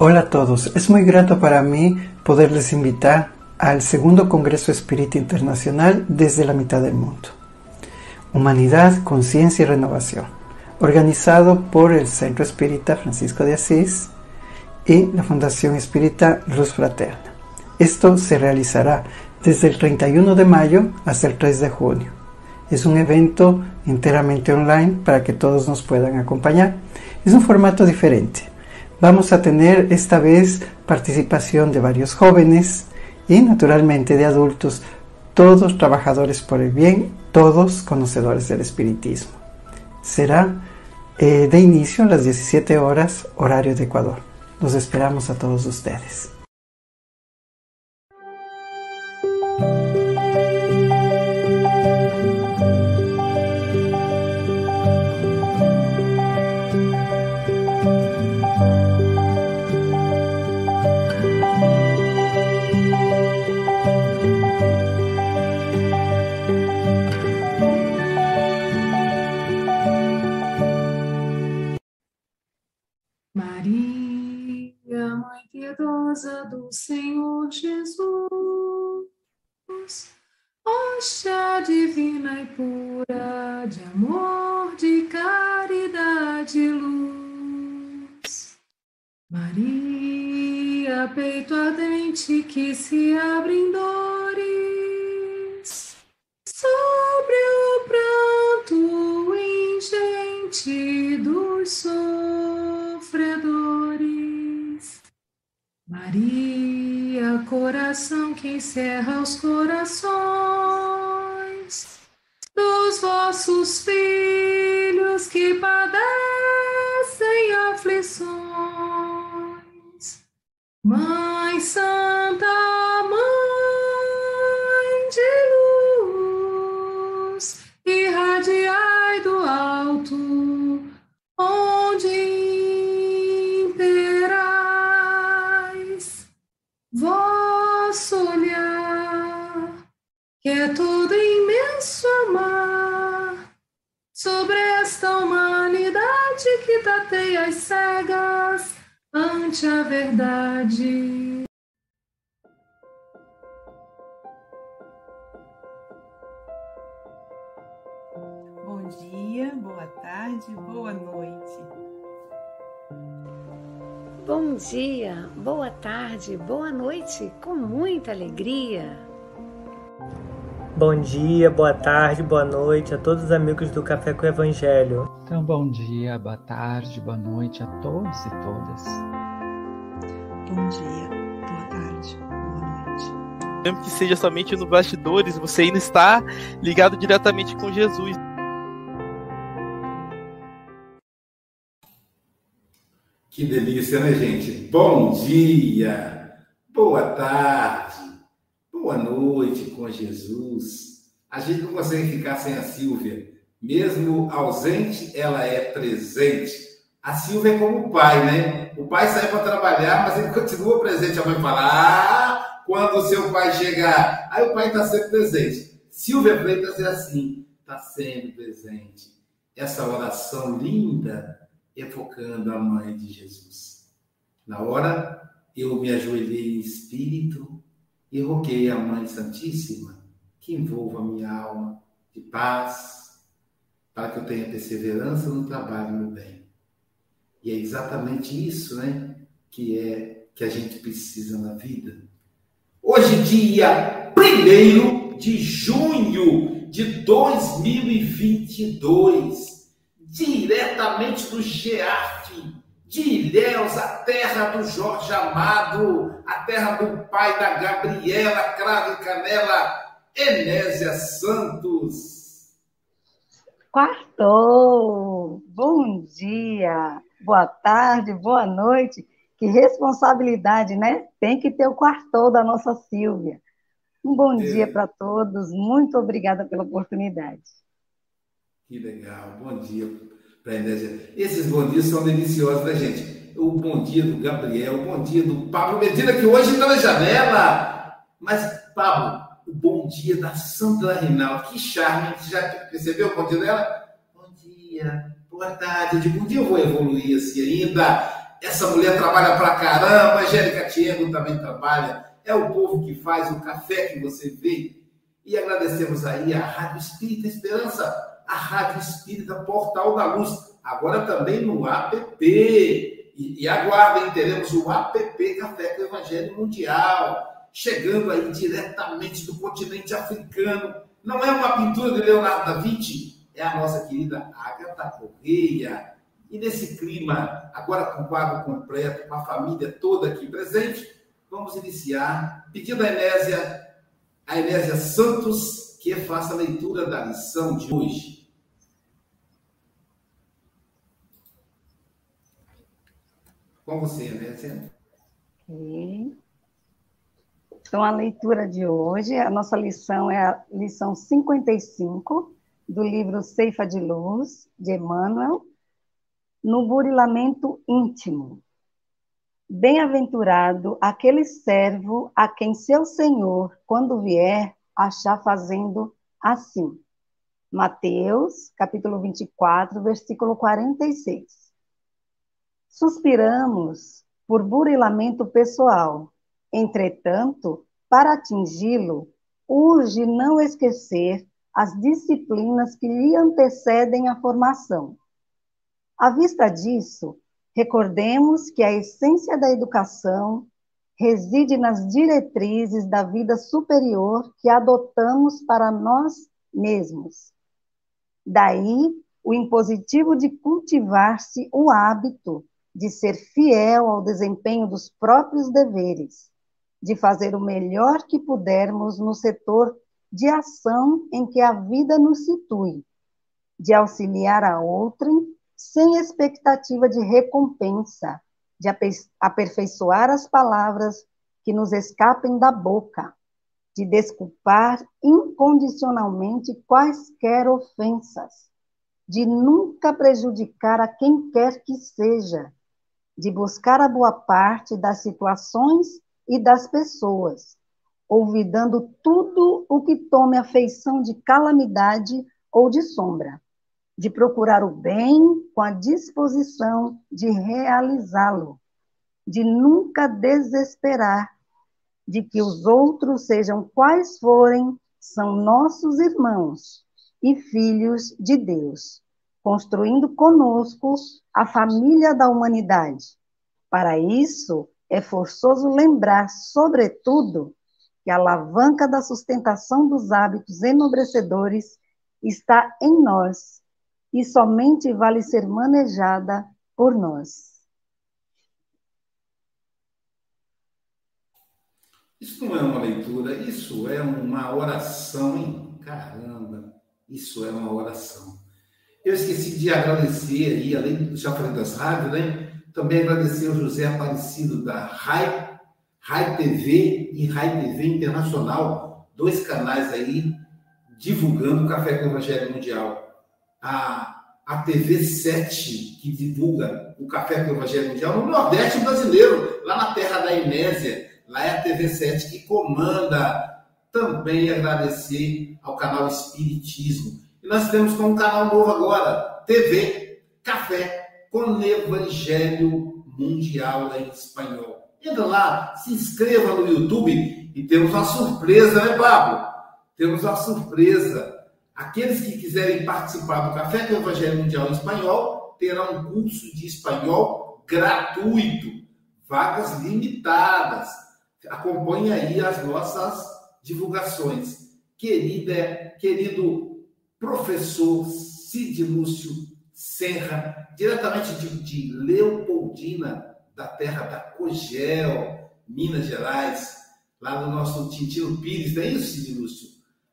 Hola a todos, es muy grato para mí poderles invitar al segundo Congreso Espírita Internacional desde la mitad del mundo. Humanidad, Conciencia y Renovación, organizado por el Centro Espírita Francisco de Asís y la Fundación Espírita Luz Fraterna. Esto se realizará desde el 31 de mayo hasta el 3 de junio. Es un evento enteramente online para que todos nos puedan acompañar. Es un formato diferente Vamos a tener esta vez participación de varios jóvenes y naturalmente de adultos, todos trabajadores por el bien, todos conocedores del espiritismo. Será eh, de inicio a las 17 horas horario de Ecuador. Los esperamos a todos ustedes. Piedosa do Senhor Jesus, hóstia divina e pura de amor, de caridade e luz. Maria, peito ardente que se abre em dores, sobre o pranto ingente dos sofredores. Maria, coração que encerra os corações dos vossos filhos que padecem aflições. Mãe Santa, que tateia as cegas ante a verdade. Bom dia, boa tarde, boa noite. Bom dia, boa tarde, boa noite, com muita alegria. Bom dia, boa tarde, boa noite a todos os amigos do Café com o Evangelho. Então, bom dia, boa tarde, boa noite a todos e todas. Bom dia, boa tarde, boa noite. Mesmo que seja somente no bastidores, você ainda está ligado diretamente com Jesus. Que delícia, né, gente? Bom dia, boa tarde, Boa noite com Jesus. A gente não consegue ficar sem a Silvia. Mesmo ausente, ela é presente. A Silvia é como o pai, né? O pai sai para trabalhar, mas ele continua presente. A mãe fala: Ah, quando o seu pai chegar. Aí o pai está sempre presente. Silvia Freitas é assim, está sempre presente. Essa oração linda evocando a mãe de Jesus. Na hora, eu me ajoelhei em espírito e roguei à Mãe Santíssima que envolva minha alma de paz, para que eu tenha perseverança no trabalho no bem. E é exatamente isso, né, que é que a gente precisa na vida. Hoje, dia 1 de junho de 2022, diretamente do GEAF, de Ilhéus, a terra do Jorge Amado, a terra do pai da Gabriela Cravo e Canela, Enésia Santos. Quartou! Bom dia, boa tarde, boa noite. Que responsabilidade, né? Tem que ter o quartou da nossa Silvia. Um bom é. dia para todos, muito obrigada pela oportunidade. Que legal, bom dia Enésia. Esses bom dias são deliciosos, né, gente? O bom dia do Gabriel, o bom dia do Pablo Medina, que hoje está na janela. Mas, Pablo, o bom dia da Sandra Reinaldo, que charme. Você já percebeu o bom dia dela? Bom dia, boa tarde. Eu digo, um dia eu vou evoluir assim ainda. essa mulher trabalha pra caramba, Angélica Tiengo também trabalha, é o povo que faz o café que você vê. E agradecemos aí a Rádio Espírita Esperança, a Rádio Espírita Portal da Luz, agora também no app. E, e aguardem, teremos o app Café com Evangelho Mundial, chegando aí diretamente do continente africano. Não é uma pintura de Leonardo da Vinci, é a nossa querida Agatha Correia. E nesse clima, agora com o quadro completo, com a família toda aqui presente, vamos iniciar pedindo a Enésia, a Enésia Santos, que faça a leitura da lição de hoje. Com você, Enésia. Ok. Então, a leitura de hoje, a nossa lição é a lição 55 do livro Ceifa de Luz, de Emmanuel, no burilamento íntimo. Bem-aventurado aquele servo a quem seu senhor, quando vier, achar fazendo assim. Mateus, capítulo 24, versículo 46. Suspiramos por burilamento pessoal. Entretanto, para atingi-lo, urge não esquecer as disciplinas que lhe antecedem a formação. À vista disso, Recordemos que a essência da educação reside nas diretrizes da vida superior que adotamos para nós mesmos. Daí o impositivo de cultivar-se o hábito de ser fiel ao desempenho dos próprios deveres, de fazer o melhor que pudermos no setor de ação em que a vida nos situe, de auxiliar a outrem sem expectativa de recompensa, de aperfeiçoar as palavras que nos escapem da boca, de desculpar incondicionalmente quaisquer ofensas, de nunca prejudicar a quem quer que seja, de buscar a boa parte das situações e das pessoas, olvidando tudo o que tome a feição de calamidade ou de sombra de procurar o bem com a disposição de realizá-lo, de nunca desesperar, de que os outros, sejam quais forem, são nossos irmãos e filhos de Deus, construindo conosco a família da humanidade. Para isso, é forçoso lembrar, sobretudo, que a alavanca da sustentação dos hábitos enobrecedores está em nós e somente vale ser manejada por nós. Isso não é uma leitura, isso é uma oração, hein? Caramba, isso é uma oração. Eu esqueci de agradecer aí, além já falei das rádios, né? Também agradecer ao José Aparecido da RAI, RAI TV e RAI TV Internacional, dois canais aí divulgando o Café com o Evangelho Mundial a, a TV 7, que divulga o Café com o Evangelho Mundial, no Nordeste brasileiro, lá na terra da Inésia. Lá é a TV 7 que comanda. Também agradecer ao canal Espiritismo. Nós temos com um canal novo agora, TV Café com Evangelho Mundial em espanhol. Entra lá, se inscreva no YouTube e temos uma surpresa, né, Pablo? Temos uma surpresa Aqueles que quiserem participar do Café com Evangelho Mundial em Espanhol terão um curso de espanhol gratuito, vagas limitadas. Acompanhe aí as nossas divulgações. Querida, querido professor Cid Lúcio Serra, diretamente de, de Leopoldina, da terra da Cogel, Minas Gerais, lá do nosso Tintino Pires, não é isso, Cid Lúcio?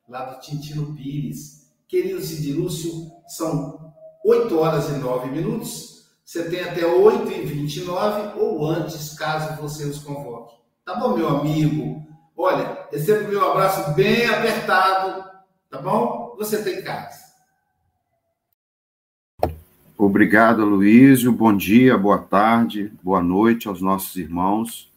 Lá do Tintino Pires. Querido Cid Lúcio, são 8 horas e 9 minutos. Você tem até 8 e 29 ou antes, caso você os convoque. Tá bom, meu amigo? Olha, receba o meu abraço bem apertado, tá bom? Você tem casa. Obrigado, Luísio. Bom dia, boa tarde, boa noite aos nossos irmãos.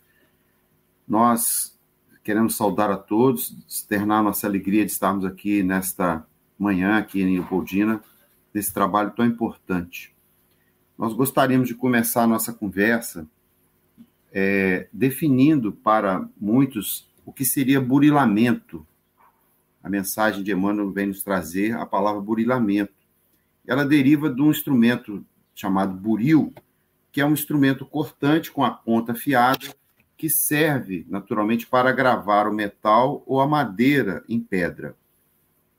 Nós queremos saudar a todos, externar nossa alegria de estarmos aqui nesta manhã aqui em Leopoldina, desse trabalho tão importante. nós gostaríamos de começar a nossa conversa é, definindo para muitos o que seria burilamento. A mensagem de Emmanuel vem nos trazer a palavra burilamento. Ela deriva de um instrumento chamado buril, que é um instrumento cortante com a ponta afiada, que serve naturalmente para gravar o metal ou a madeira em pedra.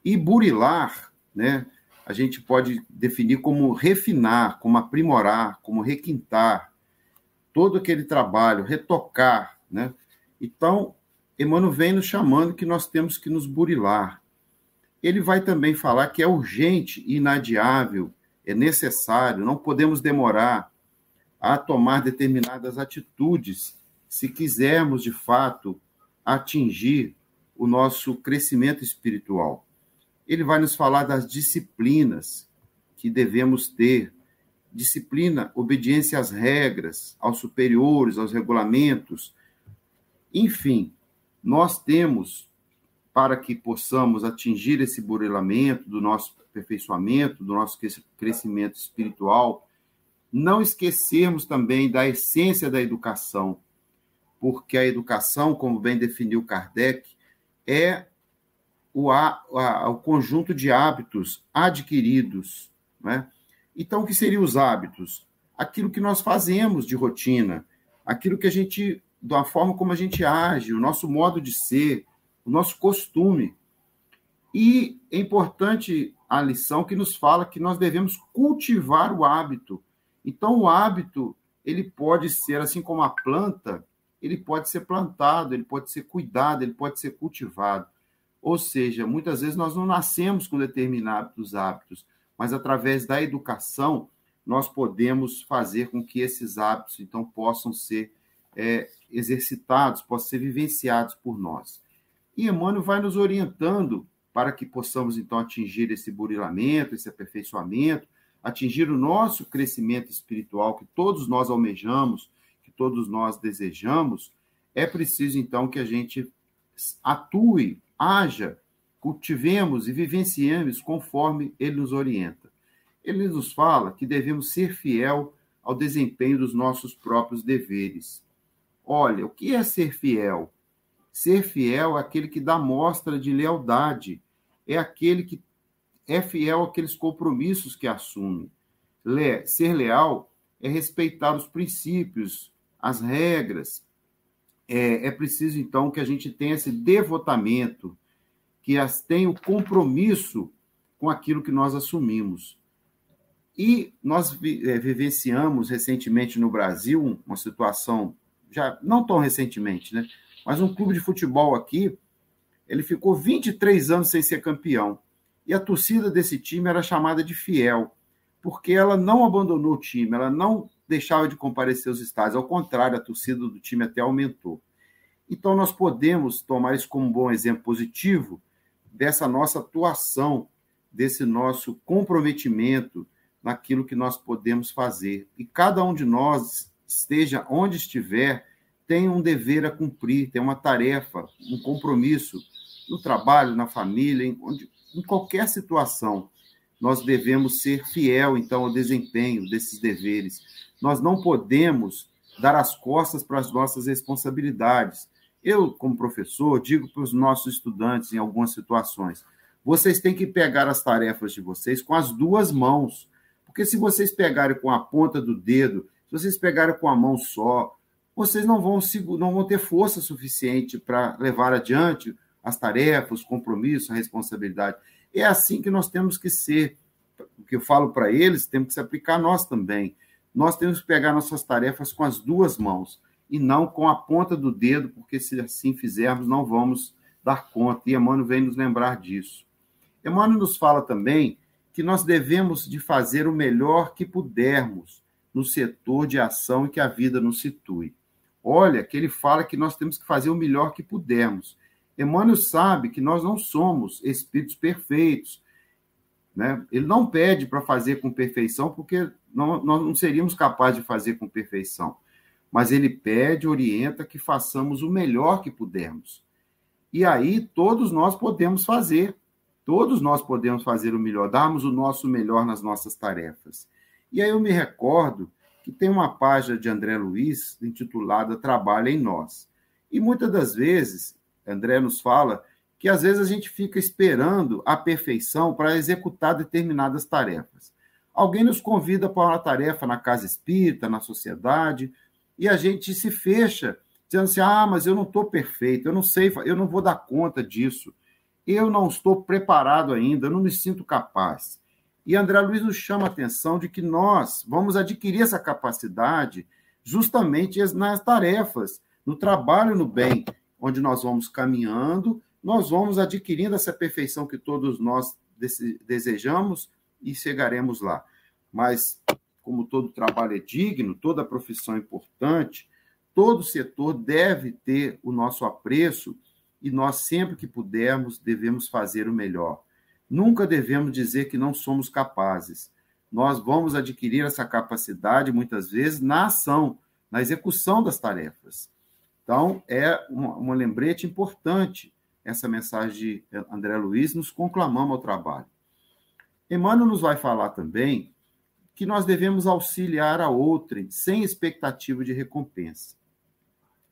E burilar, né, a gente pode definir como refinar, como aprimorar, como requintar todo aquele trabalho, retocar, né? Então, Emmanuel vem nos chamando que nós temos que nos burilar. Ele vai também falar que é urgente, inadiável, é necessário, não podemos demorar a tomar determinadas atitudes se quisermos, de fato, atingir o nosso crescimento espiritual. Ele vai nos falar das disciplinas que devemos ter. Disciplina, obediência às regras, aos superiores, aos regulamentos. Enfim, nós temos, para que possamos atingir esse burilamento do nosso aperfeiçoamento, do nosso crescimento espiritual, não esquecermos também da essência da educação, porque a educação, como bem definiu Kardec, é o, a, a, o conjunto de hábitos adquiridos. Né? Então, o que seriam os hábitos? Aquilo que nós fazemos de rotina, aquilo que a gente, da forma como a gente age, o nosso modo de ser, o nosso costume. E é importante a lição que nos fala que nós devemos cultivar o hábito. Então, o hábito, ele pode ser, assim como a planta, ele pode ser plantado, ele pode ser cuidado, ele pode ser cultivado. Ou seja, muitas vezes nós não nascemos com determinados hábitos, mas através da educação nós podemos fazer com que esses hábitos então possam ser é, exercitados, possam ser vivenciados por nós. E Emmanuel vai nos orientando para que possamos então atingir esse burilamento, esse aperfeiçoamento, atingir o nosso crescimento espiritual que todos nós almejamos, que todos nós desejamos, é preciso então que a gente atue haja, cultivemos e vivenciemos conforme ele nos orienta. Ele nos fala que devemos ser fiel ao desempenho dos nossos próprios deveres. Olha, o que é ser fiel? Ser fiel é aquele que dá mostra de lealdade, é aquele que é fiel àqueles compromissos que assume. Le ser leal é respeitar os princípios, as regras, é, é preciso, então, que a gente tenha esse devotamento, que as tenha o compromisso com aquilo que nós assumimos. E nós é, vivenciamos recentemente no Brasil uma situação, já não tão recentemente, né? mas um clube de futebol aqui, ele ficou 23 anos sem ser campeão. E a torcida desse time era chamada de fiel, porque ela não abandonou o time, ela não deixava de comparecer aos estádios. Ao contrário, a torcida do time até aumentou. Então, nós podemos tomar isso como um bom exemplo positivo dessa nossa atuação, desse nosso comprometimento naquilo que nós podemos fazer. E cada um de nós, esteja onde estiver, tem um dever a cumprir, tem uma tarefa, um compromisso no trabalho, na família, em, onde, em qualquer situação. Nós devemos ser fiel, então, ao desempenho desses deveres nós não podemos dar as costas para as nossas responsabilidades. Eu, como professor, digo para os nossos estudantes em algumas situações: vocês têm que pegar as tarefas de vocês com as duas mãos. Porque se vocês pegarem com a ponta do dedo, se vocês pegarem com a mão só, vocês não vão, não vão ter força suficiente para levar adiante as tarefas, os compromissos, a responsabilidade. É assim que nós temos que ser. O que eu falo para eles, temos que se aplicar a nós também nós temos que pegar nossas tarefas com as duas mãos e não com a ponta do dedo, porque se assim fizermos, não vamos dar conta. E Emmanuel vem nos lembrar disso. Emmanuel nos fala também que nós devemos de fazer o melhor que pudermos no setor de ação em que a vida nos situe. Olha, que ele fala que nós temos que fazer o melhor que pudermos. Emmanuel sabe que nós não somos espíritos perfeitos, né? Ele não pede para fazer com perfeição, porque não, nós não seríamos capazes de fazer com perfeição. Mas ele pede, orienta que façamos o melhor que pudermos. E aí todos nós podemos fazer. Todos nós podemos fazer o melhor, darmos o nosso melhor nas nossas tarefas. E aí eu me recordo que tem uma página de André Luiz intitulada Trabalha em Nós. E muitas das vezes, André nos fala que às vezes a gente fica esperando a perfeição para executar determinadas tarefas. Alguém nos convida para uma tarefa na casa espírita, na sociedade, e a gente se fecha, dizendo assim: ah, mas eu não estou perfeito, eu não sei, eu não vou dar conta disso, eu não estou preparado ainda, eu não me sinto capaz. E André Luiz nos chama a atenção de que nós vamos adquirir essa capacidade justamente nas tarefas, no trabalho no bem, onde nós vamos caminhando, nós vamos adquirindo essa perfeição que todos nós desejamos e chegaremos lá. Mas, como todo trabalho é digno, toda profissão é importante, todo setor deve ter o nosso apreço e nós, sempre que pudermos, devemos fazer o melhor. Nunca devemos dizer que não somos capazes. Nós vamos adquirir essa capacidade, muitas vezes, na ação, na execução das tarefas. Então, é uma, lembrete importante essa mensagem de André Luiz, nos conclamamos ao trabalho. Emmanuel nos vai falar também que nós devemos auxiliar a outrem sem expectativa de recompensa.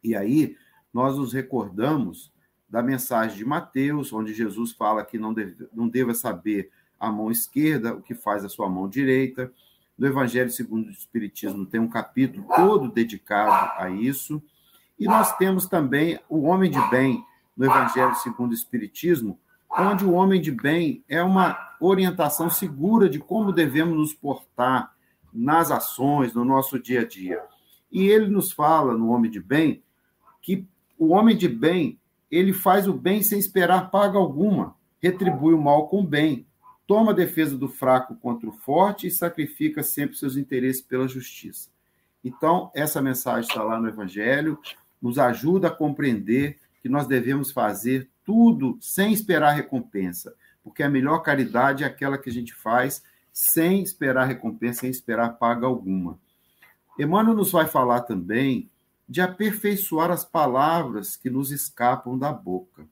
E aí, nós nos recordamos da mensagem de Mateus, onde Jesus fala que não, deve, não deva saber a mão esquerda o que faz a sua mão direita. No Evangelho segundo o Espiritismo tem um capítulo todo dedicado a isso. E nós temos também o homem de bem no Evangelho segundo o Espiritismo, onde o homem de bem é uma orientação segura de como devemos nos portar nas ações, no nosso dia a dia. E ele nos fala, no homem de bem, que o homem de bem ele faz o bem sem esperar paga alguma, retribui o mal com o bem, toma a defesa do fraco contra o forte e sacrifica sempre seus interesses pela justiça. Então, essa mensagem está lá no Evangelho, nos ajuda a compreender que nós devemos fazer tudo sem esperar recompensa, porque a melhor caridade é aquela que a gente faz sem esperar recompensa, sem esperar paga alguma. Emmanuel nos vai falar também de aperfeiçoar as palavras que nos escapam da boca.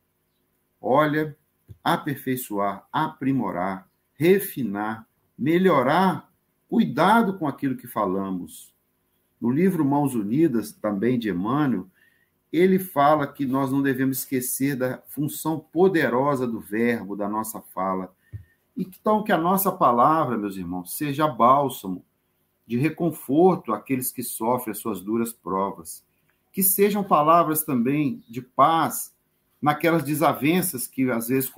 Olha, aperfeiçoar, aprimorar, refinar, melhorar, cuidado com aquilo que falamos. No livro Mãos Unidas, também de Emmanuel, ele fala que nós não devemos esquecer da função poderosa do verbo, da nossa fala. Então que a nossa palavra, meus irmãos, seja bálsamo de reconforto àqueles que sofrem as suas duras provas que sejam palavras também de paz naquelas desavenças que às vezes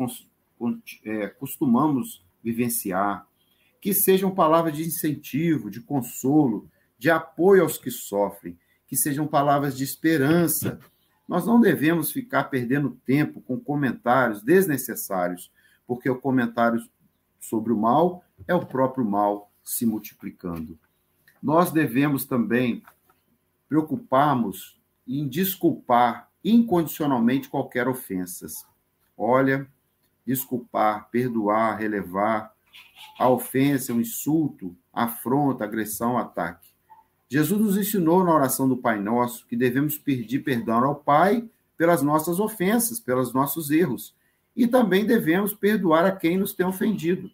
é, costumamos vivenciar, que sejam palavras de incentivo, de consolo, de apoio aos que sofrem, que sejam palavras de esperança. Nós não devemos ficar perdendo tempo com comentários desnecessários, porque o comentário sobre o mal é o próprio mal se multiplicando. Nós devemos também preocuparmos em desculpar incondicionalmente qualquer ofensa. Olha, desculpar, perdoar, relevar a ofensa, o insulto, afronta, agressão, ataque. Jesus nos ensinou na oração do Pai Nosso que devemos pedir perdão ao Pai pelas nossas ofensas, pelos nossos erros. E também devemos perdoar a quem nos tem ofendido.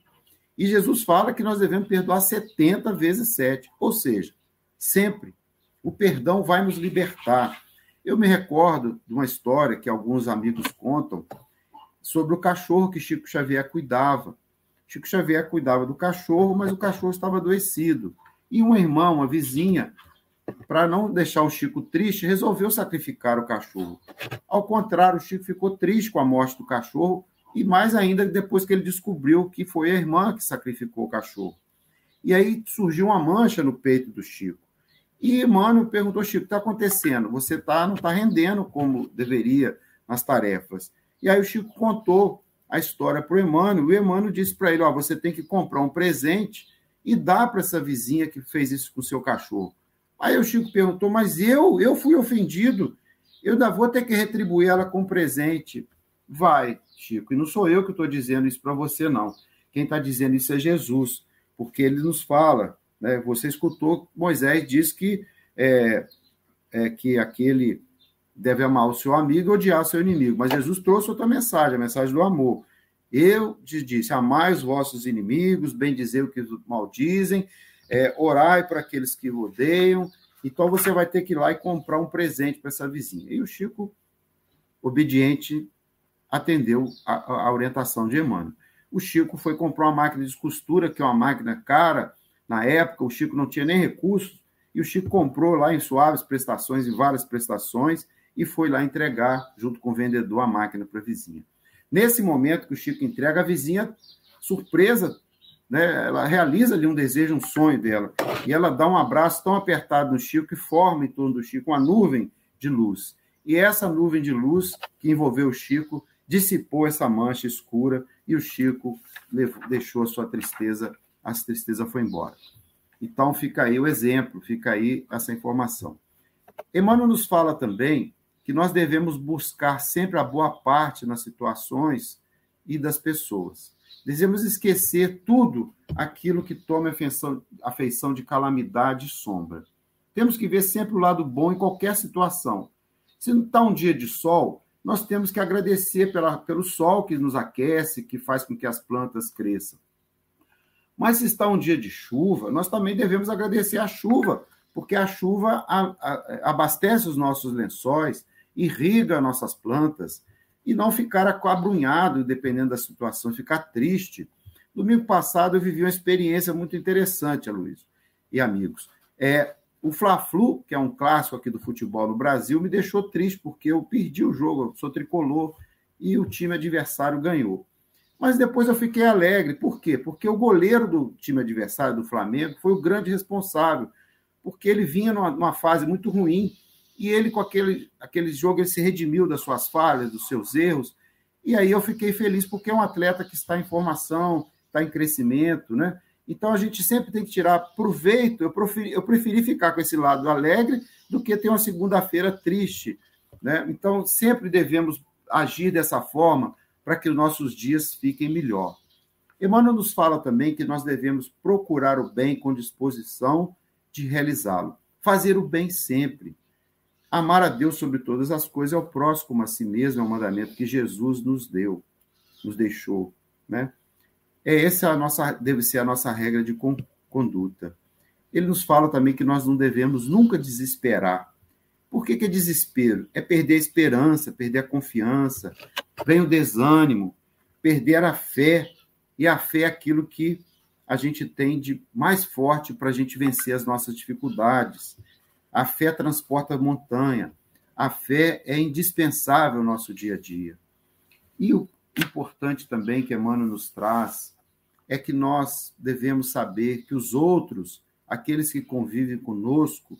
E Jesus fala que nós devemos perdoar 70 vezes 7, ou seja, sempre. O perdão vai nos libertar. Eu me recordo de uma história que alguns amigos contam sobre o cachorro que Chico Xavier cuidava. Chico Xavier cuidava do cachorro, mas o cachorro estava adoecido. E uma irmã, uma vizinha, para não deixar o Chico triste, resolveu sacrificar o cachorro. Ao contrário, o Chico ficou triste com a morte do cachorro, e mais ainda depois que ele descobriu que foi a irmã que sacrificou o cachorro. E aí surgiu uma mancha no peito do Chico. E Emmanuel perguntou, Chico, o que está acontecendo? Você tá, não está rendendo como deveria nas tarefas. E aí o Chico contou a história para o Emmanuel, e o Emmanuel disse para ele, ó, você tem que comprar um presente e dar para essa vizinha que fez isso com o seu cachorro. Aí o Chico perguntou, mas eu, eu fui ofendido, eu ainda vou ter que retribuir ela com um presente. Vai, Chico, e não sou eu que estou dizendo isso para você, não. Quem está dizendo isso é Jesus, porque ele nos fala né? Você escutou Moisés diz que é, é, que aquele deve amar o seu amigo e odiar seu inimigo. Mas Jesus trouxe outra mensagem, a mensagem do amor. Eu te disse: amai os vossos inimigos, bem dizer o que maldizem, é, orai para aqueles que o odeiam, então você vai ter que ir lá e comprar um presente para essa vizinha. E o Chico, obediente, atendeu a, a orientação de Emmanuel. O Chico foi comprar uma máquina de costura, que é uma máquina cara. Na época, o Chico não tinha nem recursos, e o Chico comprou lá em suaves prestações, em várias prestações, e foi lá entregar, junto com o vendedor, a máquina para a vizinha. Nesse momento que o Chico entrega, a vizinha, surpresa, né, ela realiza ali um desejo, um sonho dela, e ela dá um abraço tão apertado no Chico que forma em torno do Chico uma nuvem de luz. E essa nuvem de luz que envolveu o Chico dissipou essa mancha escura e o Chico levou, deixou a sua tristeza, a tristeza foi embora. Então fica aí o exemplo, fica aí essa informação. Emmanuel nos fala também que nós devemos buscar sempre a boa parte nas situações e das pessoas. Devemos esquecer tudo aquilo que toma afeição, afeição de calamidade e sombra. Temos que ver sempre o lado bom em qualquer situação. Se não está um dia de sol, nós temos que agradecer pela, pelo sol que nos aquece, que faz com que as plantas cresçam. Mas se está um dia de chuva, nós também devemos agradecer a chuva, porque a chuva abastece os nossos lençóis, irriga nossas plantas, e não ficar acabrunhado, dependendo da situação, ficar triste. Domingo passado eu vivi uma experiência muito interessante, Aloysio e amigos. É, o Fla-Flu, que é um clássico aqui do futebol no Brasil, me deixou triste porque eu perdi o jogo, eu sou tricolor e o time adversário ganhou. Mas depois eu fiquei alegre. Por quê? Porque o goleiro do time adversário do Flamengo foi o grande responsável, porque ele vinha numa, numa fase muito ruim e ele com aquele, aquele jogo ele se redimiu das suas falhas, dos seus erros. E aí eu fiquei feliz porque é um atleta que está em formação, está em crescimento, né? Então a gente sempre tem que tirar proveito. Eu preferi, eu preferi ficar com esse lado alegre do que ter uma segunda-feira triste. Né? Então sempre devemos agir dessa forma para que os nossos dias fiquem melhor. Emmanuel nos fala também que nós devemos procurar o bem com disposição de realizá-lo. Fazer o bem sempre. Amar a Deus sobre todas as coisas é o próximo a si mesmo, é o mandamento que Jesus nos deu, nos deixou, né? É essa a nossa deve ser a nossa regra de conduta. Ele nos fala também que nós não devemos nunca desesperar. Por que, que é desespero? É perder a esperança, perder a confiança, vem o desânimo, perder a fé. E a fé é aquilo que a gente tem de mais forte para a gente vencer as nossas dificuldades. A fé transporta a montanha. A fé é indispensável no nosso dia a dia. E o importante também que Emmanuel nos traz é que nós devemos saber que os outros, aqueles que convivem conosco,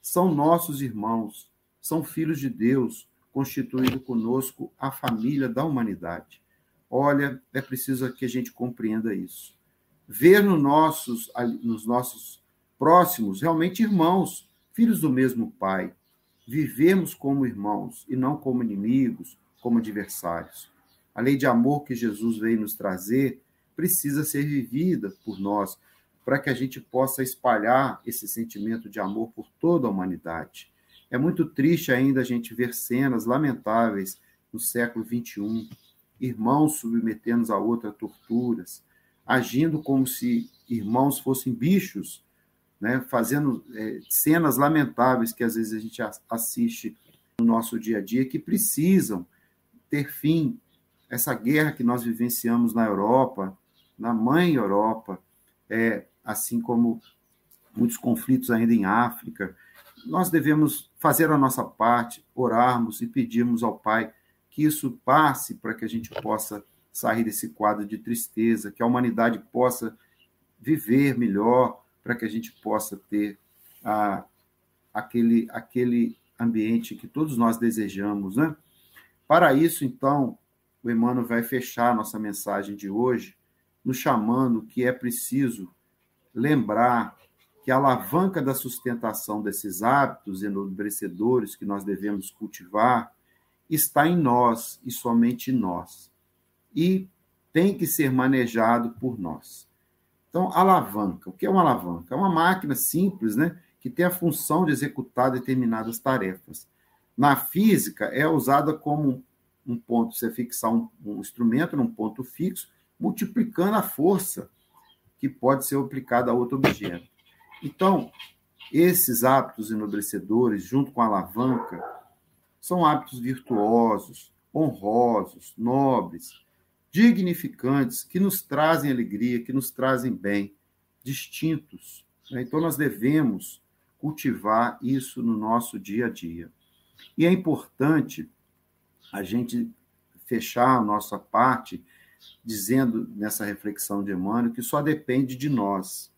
são nossos irmãos, são filhos de Deus, constituindo conosco a família da humanidade. Olha, é preciso que a gente compreenda isso. Ver no nossos, nos nossos próximos realmente irmãos, filhos do mesmo Pai. Vivemos como irmãos e não como inimigos, como adversários. A lei de amor que Jesus veio nos trazer precisa ser vivida por nós, para que a gente possa espalhar esse sentimento de amor por toda a humanidade. É muito triste ainda a gente ver cenas lamentáveis no século XXI, irmãos submetendo a outra torturas, agindo como se irmãos fossem bichos, né? fazendo é, cenas lamentáveis que às vezes a gente assiste no nosso dia a dia, que precisam ter fim. Essa guerra que nós vivenciamos na Europa, na mãe Europa, é, assim como muitos conflitos ainda em África. Nós devemos fazer a nossa parte, orarmos e pedirmos ao Pai que isso passe para que a gente possa sair desse quadro de tristeza, que a humanidade possa viver melhor, para que a gente possa ter a, aquele, aquele ambiente que todos nós desejamos. Né? Para isso, então, o Emmanuel vai fechar a nossa mensagem de hoje nos chamando que é preciso lembrar que a alavanca da sustentação desses hábitos enobrecedores que nós devemos cultivar está em nós e somente em nós. E tem que ser manejado por nós. Então, alavanca. O que é uma alavanca? É uma máquina simples, né, que tem a função de executar determinadas tarefas. Na física, é usada como um ponto, você fixar um, um instrumento num ponto fixo multiplicando a força que pode ser aplicada a outro objeto. Então, esses hábitos enobrecedores, junto com a alavanca, são hábitos virtuosos, honrosos, nobres, dignificantes, que nos trazem alegria, que nos trazem bem, distintos. Né? Então, nós devemos cultivar isso no nosso dia a dia. E é importante a gente fechar a nossa parte dizendo nessa reflexão de Emmanuel que só depende de nós.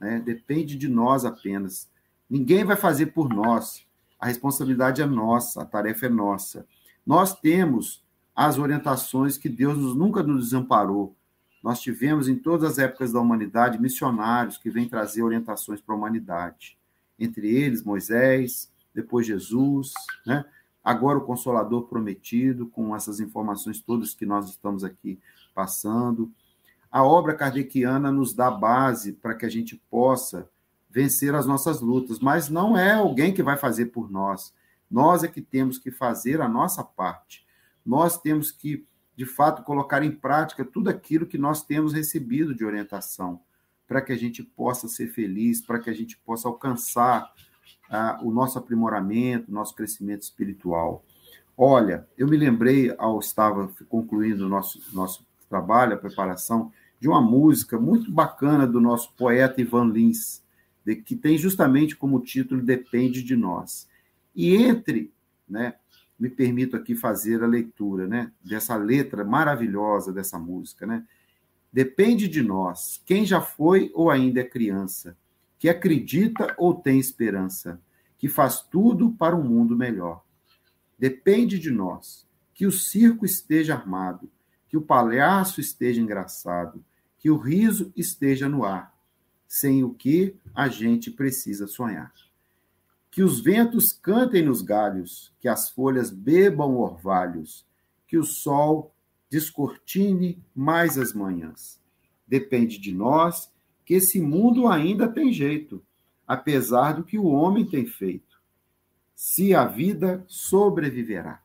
Né? Depende de nós apenas. Ninguém vai fazer por nós. A responsabilidade é nossa, a tarefa é nossa. Nós temos as orientações que Deus nunca nos desamparou. Nós tivemos em todas as épocas da humanidade missionários que vêm trazer orientações para a humanidade. Entre eles, Moisés, depois Jesus, né? Agora o Consolador prometido, com essas informações todas que nós estamos aqui passando. A obra kardeciana nos dá base para que a gente possa vencer as nossas lutas, mas não é alguém que vai fazer por nós. Nós é que temos que fazer a nossa parte. Nós temos que, de fato, colocar em prática tudo aquilo que nós temos recebido de orientação, para que a gente possa ser feliz, para que a gente possa alcançar o nosso aprimoramento, o nosso crescimento espiritual. Olha, eu me lembrei, ao estava concluindo o nosso, nosso trabalho, a preparação, de uma música muito bacana do nosso poeta Ivan Lins, de, que tem justamente como título Depende de Nós. E entre, né, me permito aqui fazer a leitura né, dessa letra maravilhosa dessa música. Né? Depende de nós, quem já foi ou ainda é criança, que acredita ou tem esperança, que faz tudo para um mundo melhor. Depende de nós que o circo esteja armado, que o palhaço esteja engraçado, que o riso esteja no ar, sem o que a gente precisa sonhar. Que os ventos cantem nos galhos, que as folhas bebam orvalhos, que o sol descortine mais as manhãs. Depende de nós que esse mundo ainda tem jeito, apesar do que o homem tem feito. Se a vida sobreviverá.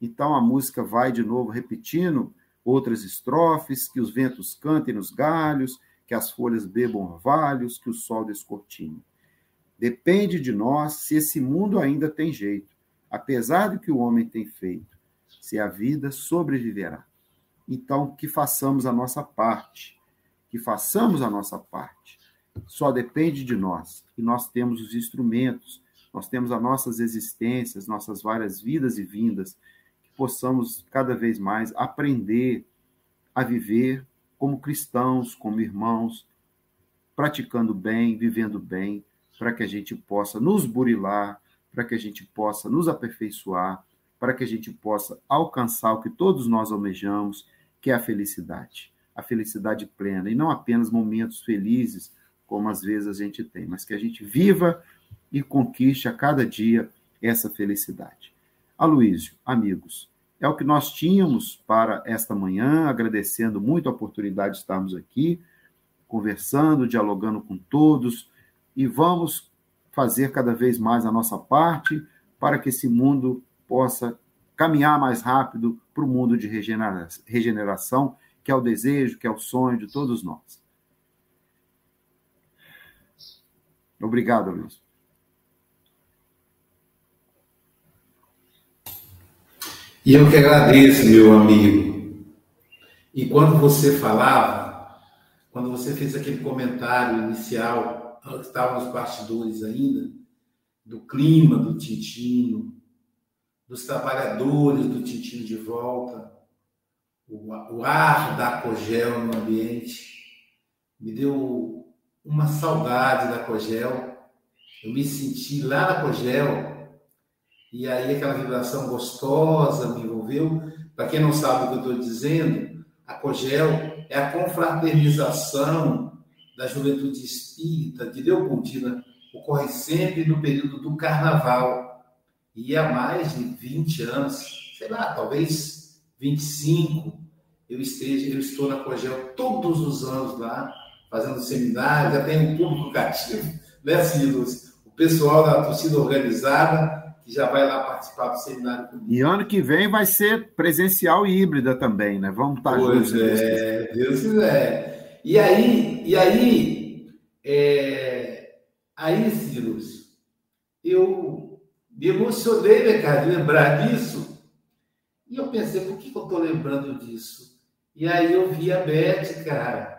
Então a música vai de novo repetindo outras estrofes, que os ventos cantem nos galhos, que as folhas bebam orvalhos, que o sol descortine. Depende de nós se esse mundo ainda tem jeito, apesar do que o homem tem feito, se a vida sobreviverá. Então, que façamos a nossa parte, que façamos a nossa parte. Só depende de nós. E nós temos os instrumentos, nós temos as nossas existências, nossas várias vidas e vindas, que possamos cada vez mais aprender a viver como cristãos, como irmãos, praticando bem, vivendo bem, para que a gente possa nos burilar, para que a gente possa nos aperfeiçoar, para que a gente possa alcançar o que todos nós almejamos, que é a felicidade a felicidade plena, e não apenas momentos felizes, como às vezes a gente tem, mas que a gente viva e conquiste a cada dia essa felicidade. Aloísio, amigos, é o que nós tínhamos para esta manhã, agradecendo muito a oportunidade de estarmos aqui, conversando, dialogando com todos, e vamos fazer cada vez mais a nossa parte para que esse mundo possa caminhar mais rápido para o mundo de regeneração que é o desejo, que é o sonho de todos nós. Obrigado, Luiz. E eu que agradeço, meu amigo. E quando você falava, quando você fez aquele comentário inicial, estavam os bastidores ainda, do clima do Tintino, dos trabalhadores do Tintino de volta, o, ar da Cogel no ambiente me deu uma saudade da Cogel. Eu me senti lá na Cogel e aí aquela vibração gostosa me envolveu. Para quem não sabe o que eu estou dizendo, a Cogel é a confraternização da juventude espírita de Leopoldina. Ocorre sempre no período do carnaval. E há mais de 20 anos, sei lá, talvez 25, eu esteja, eu estou na Cogel todos os anos lá, fazendo seminários, já tem um público cativo, né, Silas? O pessoal da torcida organizada que já vai lá participar do seminário comigo. E ano que vem vai ser presencial e híbrida também, né? Vamos estar pois juntos. É, Deus quiser. E aí, e aí é, Aí, Lúcio, eu me emocionei, né, cara, de lembrar disso. E eu pensei, por que, que eu estou lembrando disso? E aí eu vi a Beth, cara,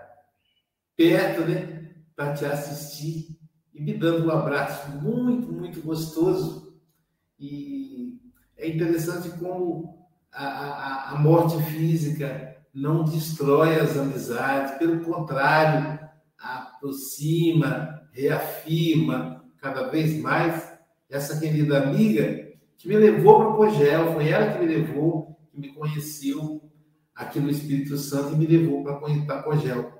perto, né, para te assistir e me dando um abraço muito, muito gostoso. E é interessante como a, a, a morte física não destrói as amizades, pelo contrário, aproxima, reafirma cada vez mais essa querida amiga que me levou para Cogel, foi ela que me levou, que me conheceu aqui no Espírito Santo e me levou para Cogel.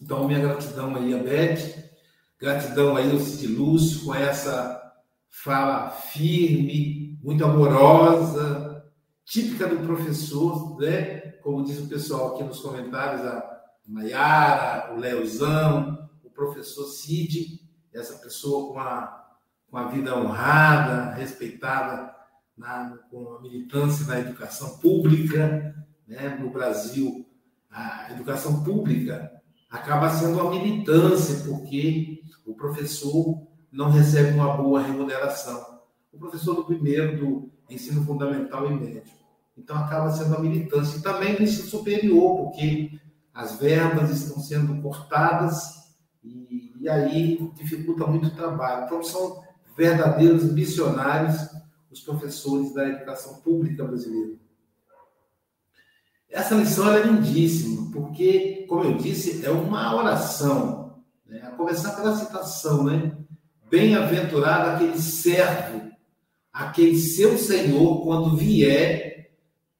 Então, minha gratidão aí a Beth, gratidão aí ao Cid Lúcio, com essa fala firme, muito amorosa, típica do professor, né? Como diz o pessoal aqui nos comentários, a Maiara, o Leozão, o professor Cid, essa pessoa com a, com a vida honrada, respeitada na, com a militância na educação pública, né? no Brasil, a educação pública acaba sendo uma militância, porque o professor não recebe uma boa remuneração. O professor do primeiro, do ensino fundamental e médio. Então acaba sendo uma militância. E também no ensino superior, porque as verbas estão sendo cortadas e, e aí dificulta muito o trabalho. Então são verdadeiros missionários os professores da educação pública brasileira. Essa lição é lindíssima, porque, como eu disse, é uma oração. Né? A começar pela citação, né? Bem-aventurado aquele servo, aquele seu Senhor, quando vier,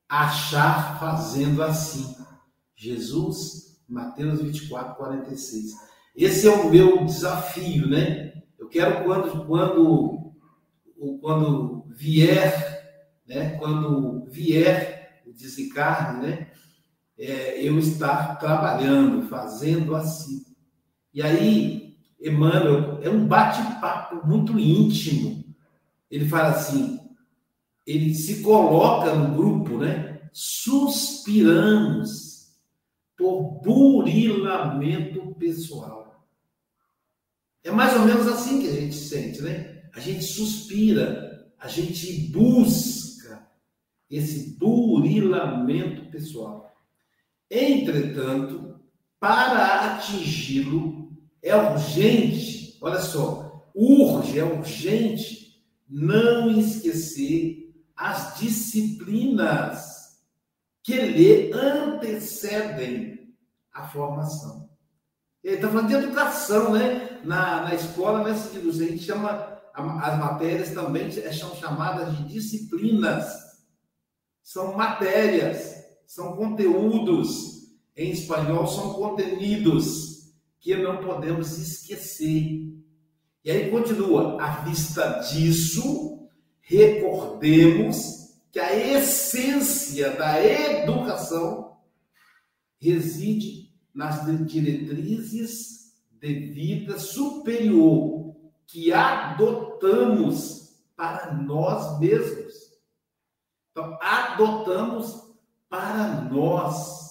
achar fazendo assim. Jesus, Mateus 24, 46. Esse é o meu desafio, né? Quero quando, quando, quando vier, né? Quando vier o desencarne, né? É, eu estar trabalhando, fazendo assim. E aí, Emmanuel, é um bate-papo muito íntimo. Ele fala assim, ele se coloca no grupo, né? Suspiramos por burilamento pessoal. É mais ou menos assim que a gente sente, né? A gente suspira, a gente busca esse burilamento pessoal. Entretanto, para atingi-lo, é urgente, olha só, urge, é urgente não esquecer as disciplinas que lhe antecedem a formação. Ele está falando de educação, né? Na, na escola, né, a gente chama, as matérias também são chamadas de disciplinas são matérias, são conteúdos. Em espanhol, são contenidos que não podemos esquecer. E aí continua: à vista disso, recordemos que a essência da educação reside nas diretrizes de vida superior que adotamos para nós mesmos. Então, adotamos para nós.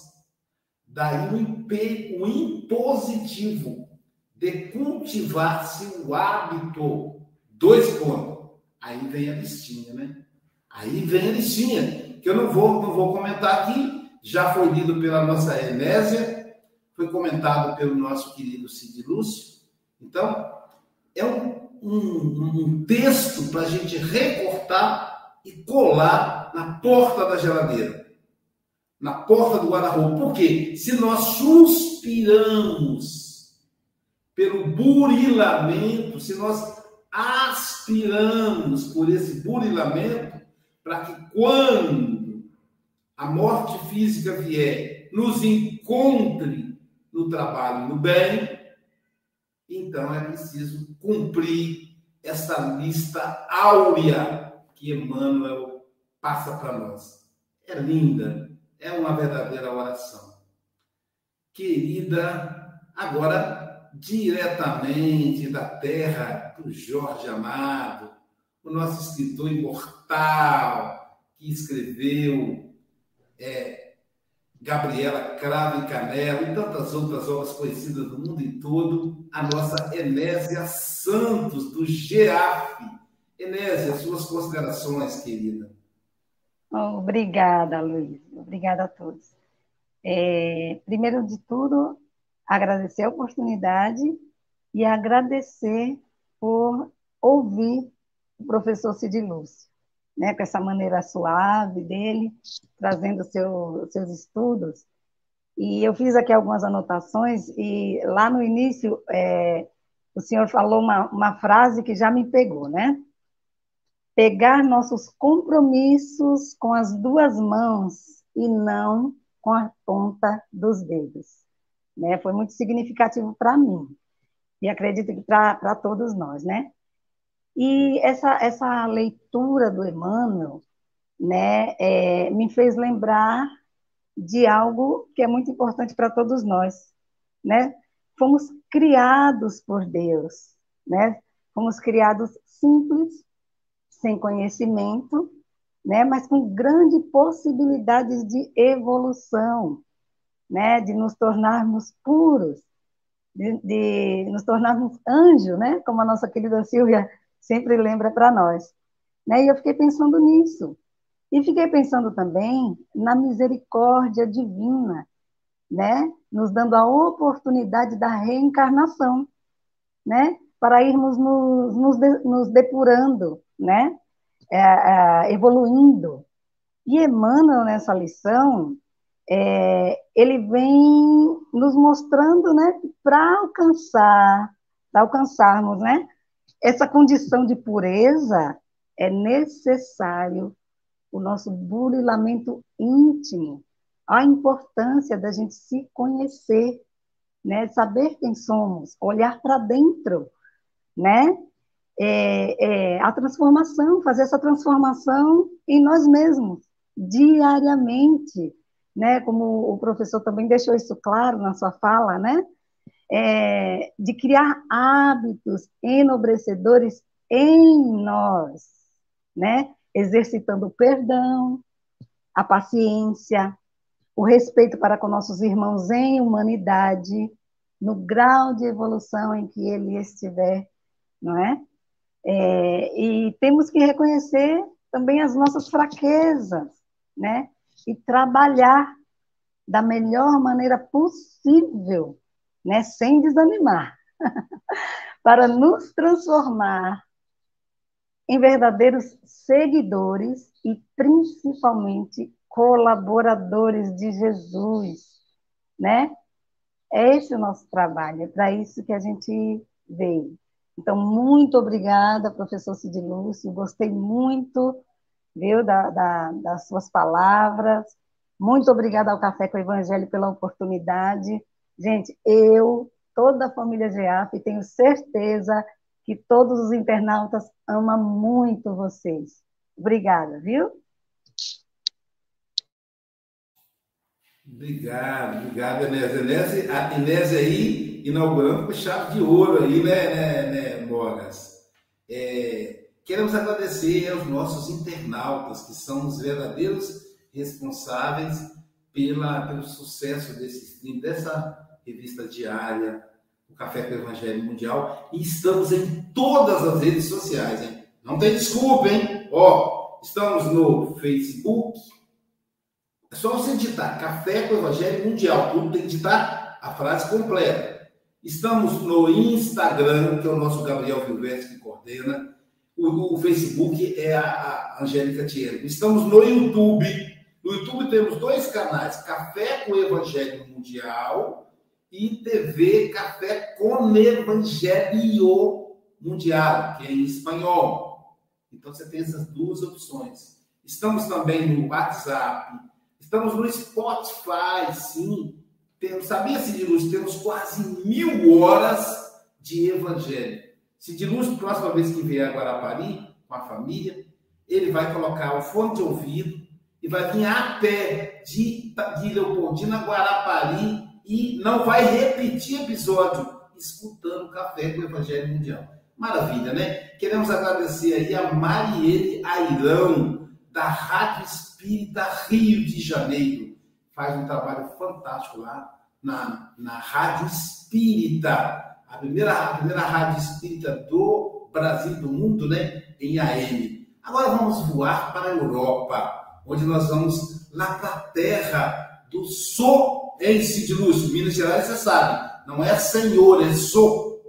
Daí o, impositivo de cultivar-se o hábito. Dois pontos. Aí vem a listinha, né? Aí vem a listinha, que eu não vou, não vou comentar aqui. Já foi lido pela nossa Enésia, foi comentado pelo nosso querido Cid Lúcio. Então, é um, um, um texto para a gente recortar e colar na porta da geladeira, na porta do guarda-roupa. Por quê? Se nós suspiramos pelo burilamento, se nós aspiramos por esse burilamento, para que quando a morte física vier, nos encontre no trabalho no bem, então é preciso cumprir essa lista áurea que Emmanuel passa para nós. É linda, é uma verdadeira oração. Querida, agora diretamente da terra do Jorge Amado, o nosso escritor imortal que escreveu é, Gabriela Cravo e Canela e tantas outras obras conhecidas no mundo em todo, a nossa Enésia Santos, do GEAF. Enésia, suas considerações, querida. Obrigada, Luiz. Obrigada a todos. É, primeiro de tudo, agradecer a oportunidade e agradecer por ouvir o professor Cid Lúcio né, com essa maneira suave dele, trazendo seu, seus estudos. E eu fiz aqui algumas anotações, e lá no início, é, o senhor falou uma, uma frase que já me pegou, né? Pegar nossos compromissos com as duas mãos e não com a ponta dos dedos. Né? Foi muito significativo para mim, e acredito que para todos nós, né? E essa, essa leitura do Emmanuel né, é, me fez lembrar de algo que é muito importante para todos nós. Né? Fomos criados por Deus, né? fomos criados simples, sem conhecimento, né? mas com grandes possibilidades de evolução, né? de nos tornarmos puros, de, de nos tornarmos anjo, né? como a nossa querida Silvia sempre lembra para nós. Né? E eu fiquei pensando nisso. E fiquei pensando também na misericórdia divina, né? nos dando a oportunidade da reencarnação, né? para irmos nos, nos, de, nos depurando, né? É, é, evoluindo. E Emmanuel, nessa lição, é, ele vem nos mostrando né, para alcançar, para alcançarmos né, essa condição de pureza é necessário o nosso burilamento íntimo, a importância da gente se conhecer, né, saber quem somos, olhar para dentro, né, é, é, a transformação, fazer essa transformação em nós mesmos, diariamente, né, como o professor também deixou isso claro na sua fala, né, é, de criar hábitos enobrecedores em nós, né? Exercitando o perdão, a paciência, o respeito para com nossos irmãos em humanidade, no grau de evolução em que ele estiver, não é? é e temos que reconhecer também as nossas fraquezas, né? E trabalhar da melhor maneira possível né, sem desanimar, para nos transformar em verdadeiros seguidores e principalmente colaboradores de Jesus, né? É esse o nosso trabalho, é para isso que a gente veio. Então, muito obrigada, professor Cid Lúcio, gostei muito, viu, da, da, das suas palavras. Muito obrigada ao Café com o Evangelho pela oportunidade. Gente, eu, toda a família GEAF, tenho certeza que todos os internautas amam muito vocês. Obrigada, viu? Obrigado, obrigado, Enésia. Enésia, a Enésia aí inaugurando com chave de ouro aí, né, né, né Mogas? É, queremos agradecer aos nossos internautas, que são os verdadeiros responsáveis pela, pelo sucesso desse dessa revista diária, o Café com o Evangelho Mundial, e estamos em todas as redes sociais, hein? Não tem desculpa, hein? Ó, estamos no Facebook. É só você digitar Café com o Evangelho Mundial. Tudo tem que digitar a frase completa. Estamos no Instagram, que é o nosso Gabriel Vilvestre que coordena. O, o, Facebook é a, a Angélica Thierry. Estamos no YouTube. No YouTube temos dois canais: Café com o Evangelho Mundial e TV Café com Evangelho Mundial, que é em espanhol. Então você tem essas duas opções. Estamos também no WhatsApp, estamos no Spotify, sim. Temos, sabia, Cidiluz? Temos quase mil horas de Evangelho. Cidiluz, próxima vez que vier a Guarapari, com a família, ele vai colocar o fone de ouvido e vai vir a pé de, de Leopoldina Guarapari e não vai repetir episódio escutando o Café com o Evangelho Mundial. Maravilha, né? Queremos agradecer aí a Marielle Airão, da Rádio Espírita Rio de Janeiro, faz um trabalho fantástico lá na, na Rádio Espírita, a primeira, a primeira rádio espírita do Brasil, do mundo, né? Em AM. Agora vamos voar para a Europa, onde nós vamos lá para a terra do So em Sidlúcio, Minas Gerais, você sabe, não é senhor, é So.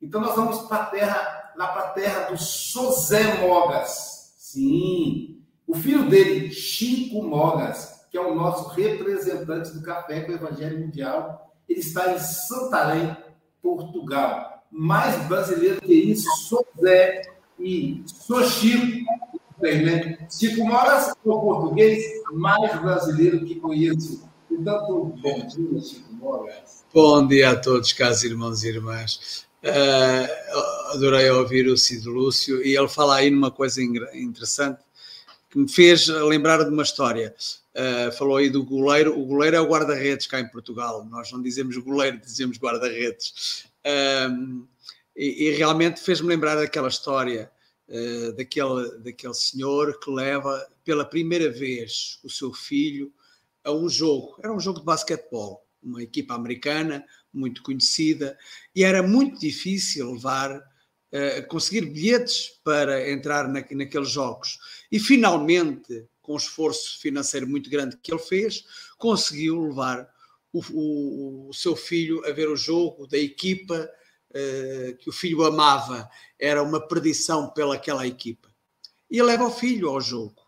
Então nós vamos para a terra, lá para a terra do Sozé Mogas. Sim, o filho dele, Chico Mogas, que é o nosso representante do Café com o Evangelho Mundial, ele está em Santarém, Portugal. Mais brasileiro que isso, sou Zé e sou Chico. Bem, né? Chico Moras, sou português, mais brasileiro que conheço. Bom dia, Moras. Bom dia a todos, caros irmãos e irmãs. Uh, adorei ouvir o Cid Lúcio e ele fala aí numa coisa interessante que me fez lembrar de uma história. Uh, falou aí do goleiro. O goleiro é o guarda-redes cá em Portugal. Nós não dizemos goleiro, dizemos guarda-redes. Uh, e, e, realmente fez-me lembrar daquela história uh, daquele, daquele senhor que leva pela primeira vez o seu filho a um jogo. Era um jogo de basquetebol, uma equipa americana muito conhecida, e era muito difícil levar uh, conseguir bilhetes para entrar na, naqueles jogos. E finalmente, com um esforço financeiro muito grande que ele fez, conseguiu levar o, o, o seu filho a ver o jogo da equipa uh, que o filho amava. Era uma perdição pelaquela equipa. E leva o filho ao jogo.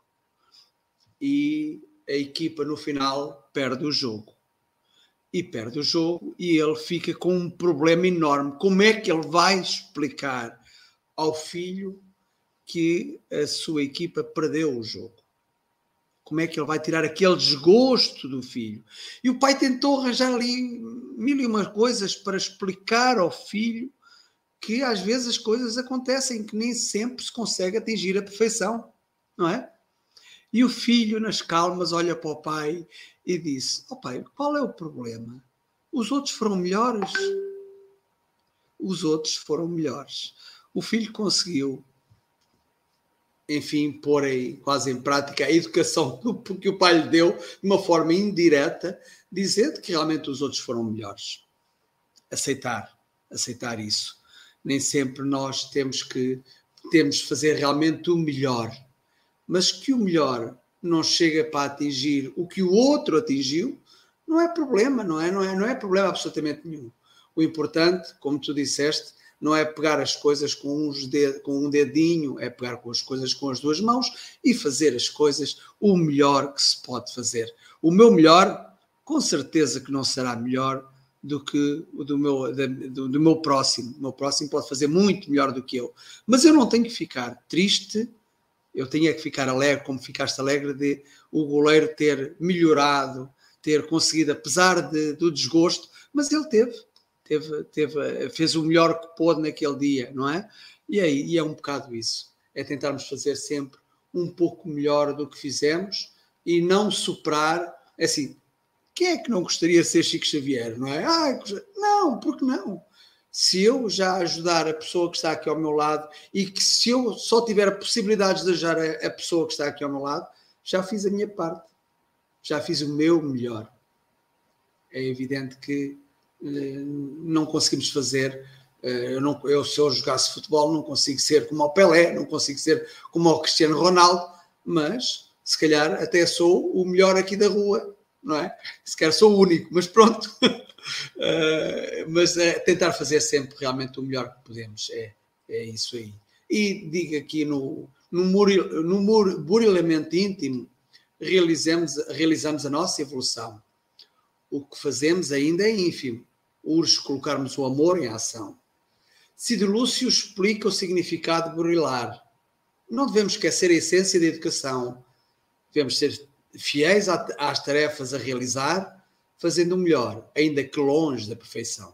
E a equipa no final perde o jogo e perde o jogo e ele fica com um problema enorme. Como é que ele vai explicar ao filho que a sua equipa perdeu o jogo? Como é que ele vai tirar aquele desgosto do filho? E o pai tentou arranjar ali mil e uma coisas para explicar ao filho que às vezes as coisas acontecem, que nem sempre se consegue atingir a perfeição, não é? E o filho, nas calmas, olha para o pai e disse: Ó oh pai, qual é o problema? Os outros foram melhores. Os outros foram melhores. O filho conseguiu, enfim, pôr aí, quase em prática a educação que o pai lhe deu de uma forma indireta, dizendo que realmente os outros foram melhores. Aceitar, aceitar isso. Nem sempre nós temos que temos fazer realmente o melhor mas que o melhor não chega para atingir o que o outro atingiu, não é problema, não é? Não é, não é problema absolutamente nenhum. O importante, como tu disseste, não é pegar as coisas com, uns ded com um dedinho, é pegar com as coisas com as duas mãos e fazer as coisas o melhor que se pode fazer. O meu melhor, com certeza que não será melhor do que o do meu, do, do meu próximo. O meu próximo pode fazer muito melhor do que eu. Mas eu não tenho que ficar triste eu tinha que ficar alegre, como ficaste alegre, de o goleiro ter melhorado, ter conseguido, apesar de, do desgosto, mas ele teve, teve, teve, fez o melhor que pôde naquele dia, não é? E aí e é um bocado isso. É tentarmos fazer sempre um pouco melhor do que fizemos e não superar. Assim, quem é que não gostaria de ser Chico Xavier, não é? Ah, não, porque não? Se eu já ajudar a pessoa que está aqui ao meu lado e que se eu só tiver a possibilidade de ajudar a, a pessoa que está aqui ao meu lado, já fiz a minha parte, já fiz o meu melhor. É evidente que eh, não conseguimos fazer. Eh, eu, não, eu, se eu jogasse futebol, não consigo ser como o Pelé, não consigo ser como o Cristiano Ronaldo, mas se calhar até sou o melhor aqui da rua, não é? Se calhar sou o único, mas pronto. Uh, mas é tentar fazer sempre realmente o melhor que podemos, é, é isso aí. E digo aqui no, no, muril, no mur, burilamento íntimo, realizamos, realizamos a nossa evolução. O que fazemos ainda é ínfimo. Urge colocarmos o amor em ação. Cid Lúcio explica o significado de burilar. Não devemos esquecer a essência da educação. Devemos ser fiéis às tarefas a realizar fazendo o melhor, ainda que longe da perfeição.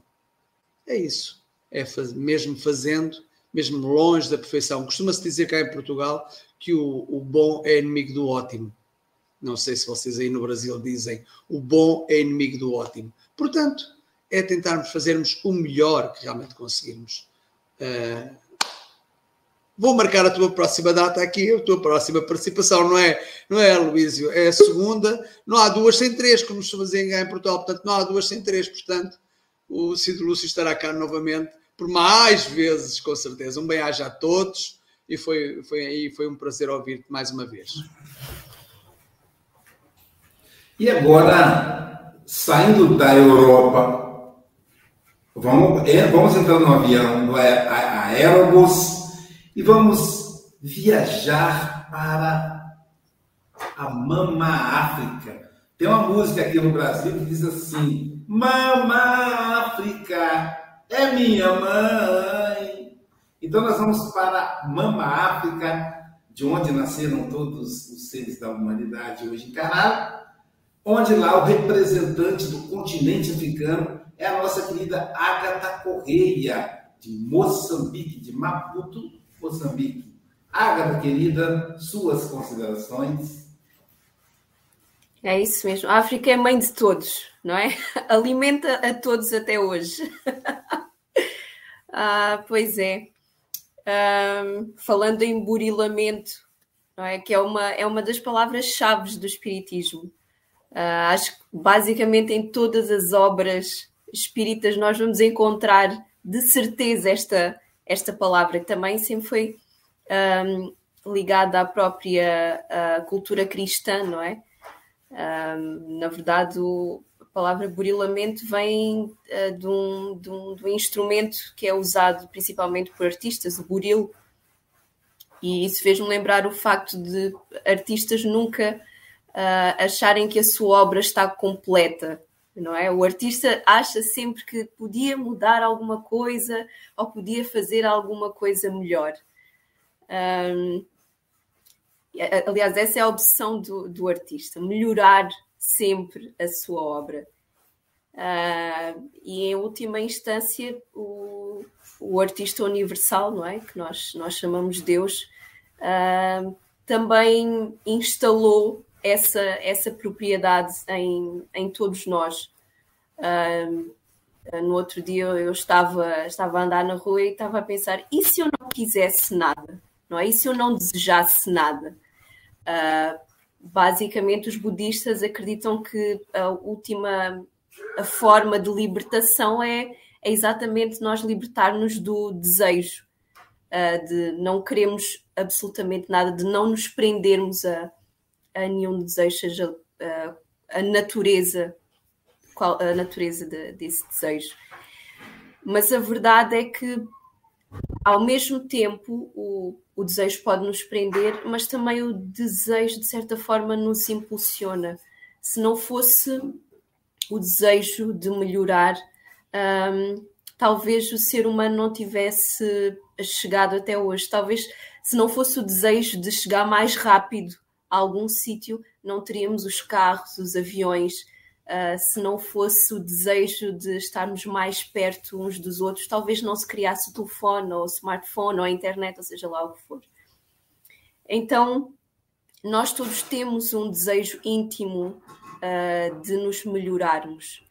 É isso. É faz, mesmo fazendo, mesmo longe da perfeição. Costuma-se dizer cá em Portugal que o, o bom é inimigo do ótimo. Não sei se vocês aí no Brasil dizem o bom é inimigo do ótimo. Portanto, é tentarmos fazermos o melhor que realmente conseguimos. Uh, Vou marcar a tua próxima data aqui, a tua próxima participação, não é, não é, Luísio? É a segunda. Não há duas sem três, como se fazia em Portugal, portanto, não há duas sem três. Portanto, o Cid Lúcio estará cá novamente por mais vezes, com certeza. Um bem-aja a todos e foi, foi, foi um prazer ouvir-te mais uma vez. E agora, saindo da Europa, vamos, é, vamos entrar no avião do Aerobus e vamos viajar para a Mama África. Tem uma música aqui no Brasil que diz assim: Mama África é minha mãe. Então nós vamos para Mama África, de onde nasceram todos os seres da humanidade hoje encarnados, onde lá o representante do continente africano é a nossa querida Agatha Correia, de Moçambique, de Maputo, Moçambique. Agatha, querida, suas considerações. É isso mesmo. A África é mãe de todos, não é? Alimenta a todos até hoje. ah, pois é. Um, falando em burilamento, não é? que é uma, é uma das palavras-chave do Espiritismo. Uh, acho que basicamente em todas as obras espíritas nós vamos encontrar de certeza esta, esta palavra, que também sempre foi um, ligada à própria uh, cultura cristã, não é? Um, na verdade, o, a palavra burilamento vem uh, de, um, de, um, de, um, instrumento que é usado principalmente por artistas, o buril. E isso fez-me lembrar o facto de artistas nunca uh, acharem que a sua obra está completa. Não é? O artista acha sempre que podia mudar alguma coisa ou podia fazer alguma coisa melhor. Um, aliás, essa é a obsessão do, do artista, melhorar sempre a sua obra. Uh, e em última instância, o, o, artista universal, não é? Que nós, nós chamamos Deus, uh, também instalou essa, essa propriedade em, em todos nós. No outro dia eu estava, estava a andar na rua e estava a pensar: e se eu não quisesse nada? Não é? E se eu não desejasse nada? Uh, basicamente, os budistas acreditam que a última a forma de libertação é, é exatamente nós libertar-nos do desejo, uh, de não queremos absolutamente nada, de não nos prendermos a, a nenhum desejo, seja uh, a natureza, qual, a natureza de, desse desejo. Mas a verdade é que, ao mesmo tempo, o, o desejo pode nos prender, mas também o desejo, de certa forma, nos impulsiona. Se não fosse o desejo de melhorar, um, talvez o ser humano não tivesse chegado até hoje. Talvez, se não fosse o desejo de chegar mais rápido a algum sítio, não teríamos os carros, os aviões. Uh, se não fosse o desejo de estarmos mais perto uns dos outros, talvez não se criasse o telefone ou o smartphone ou a internet, ou seja lá o que for. Então, nós todos temos um desejo íntimo uh, de nos melhorarmos.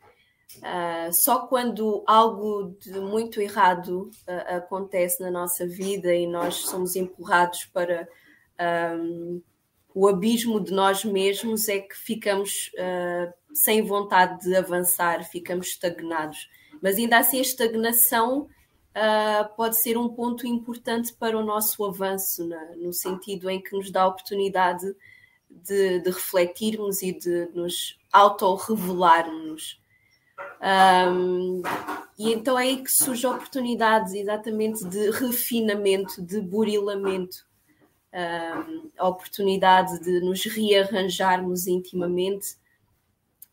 Uh, só quando algo de muito errado acontece na nossa vida e nós somos empurrados para um, o abismo de nós mesmos é que ficamos uh, sem vontade de avançar, ficamos estagnados. Mas ainda assim, a estagnação uh, pode ser um ponto importante para o nosso avanço, no sentido em que nos dá a oportunidade de, de refletirmos e de nos auto-revelarmos. Um, e então é aí que surgem oportunidades exatamente de refinamento, de burilamento, a oportunidade de nos rearranjarmos intimamente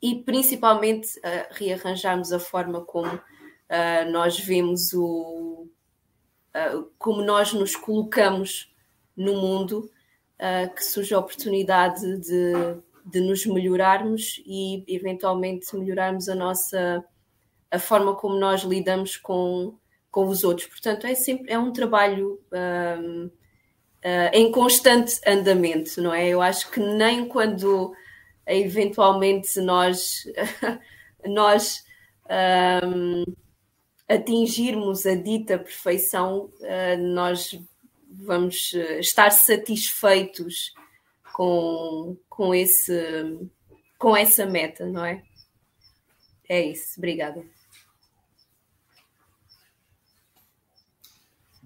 e principalmente uh, rearranjarmos a forma como uh, nós vemos o uh, como nós nos colocamos no mundo que surge a oportunidade de, de nos melhorarmos e eventualmente melhorarmos a nossa a forma como nós lidamos com, com os outros. Portanto, é sempre é um trabalho um, uh, em constante andamento, não é? Eu acho que nem quando eventualmente nós, nós um, atingirmos a dita perfeição, uh, nós vamos estar satisfeitos com, com, esse, com essa meta, não é? É isso, obrigada.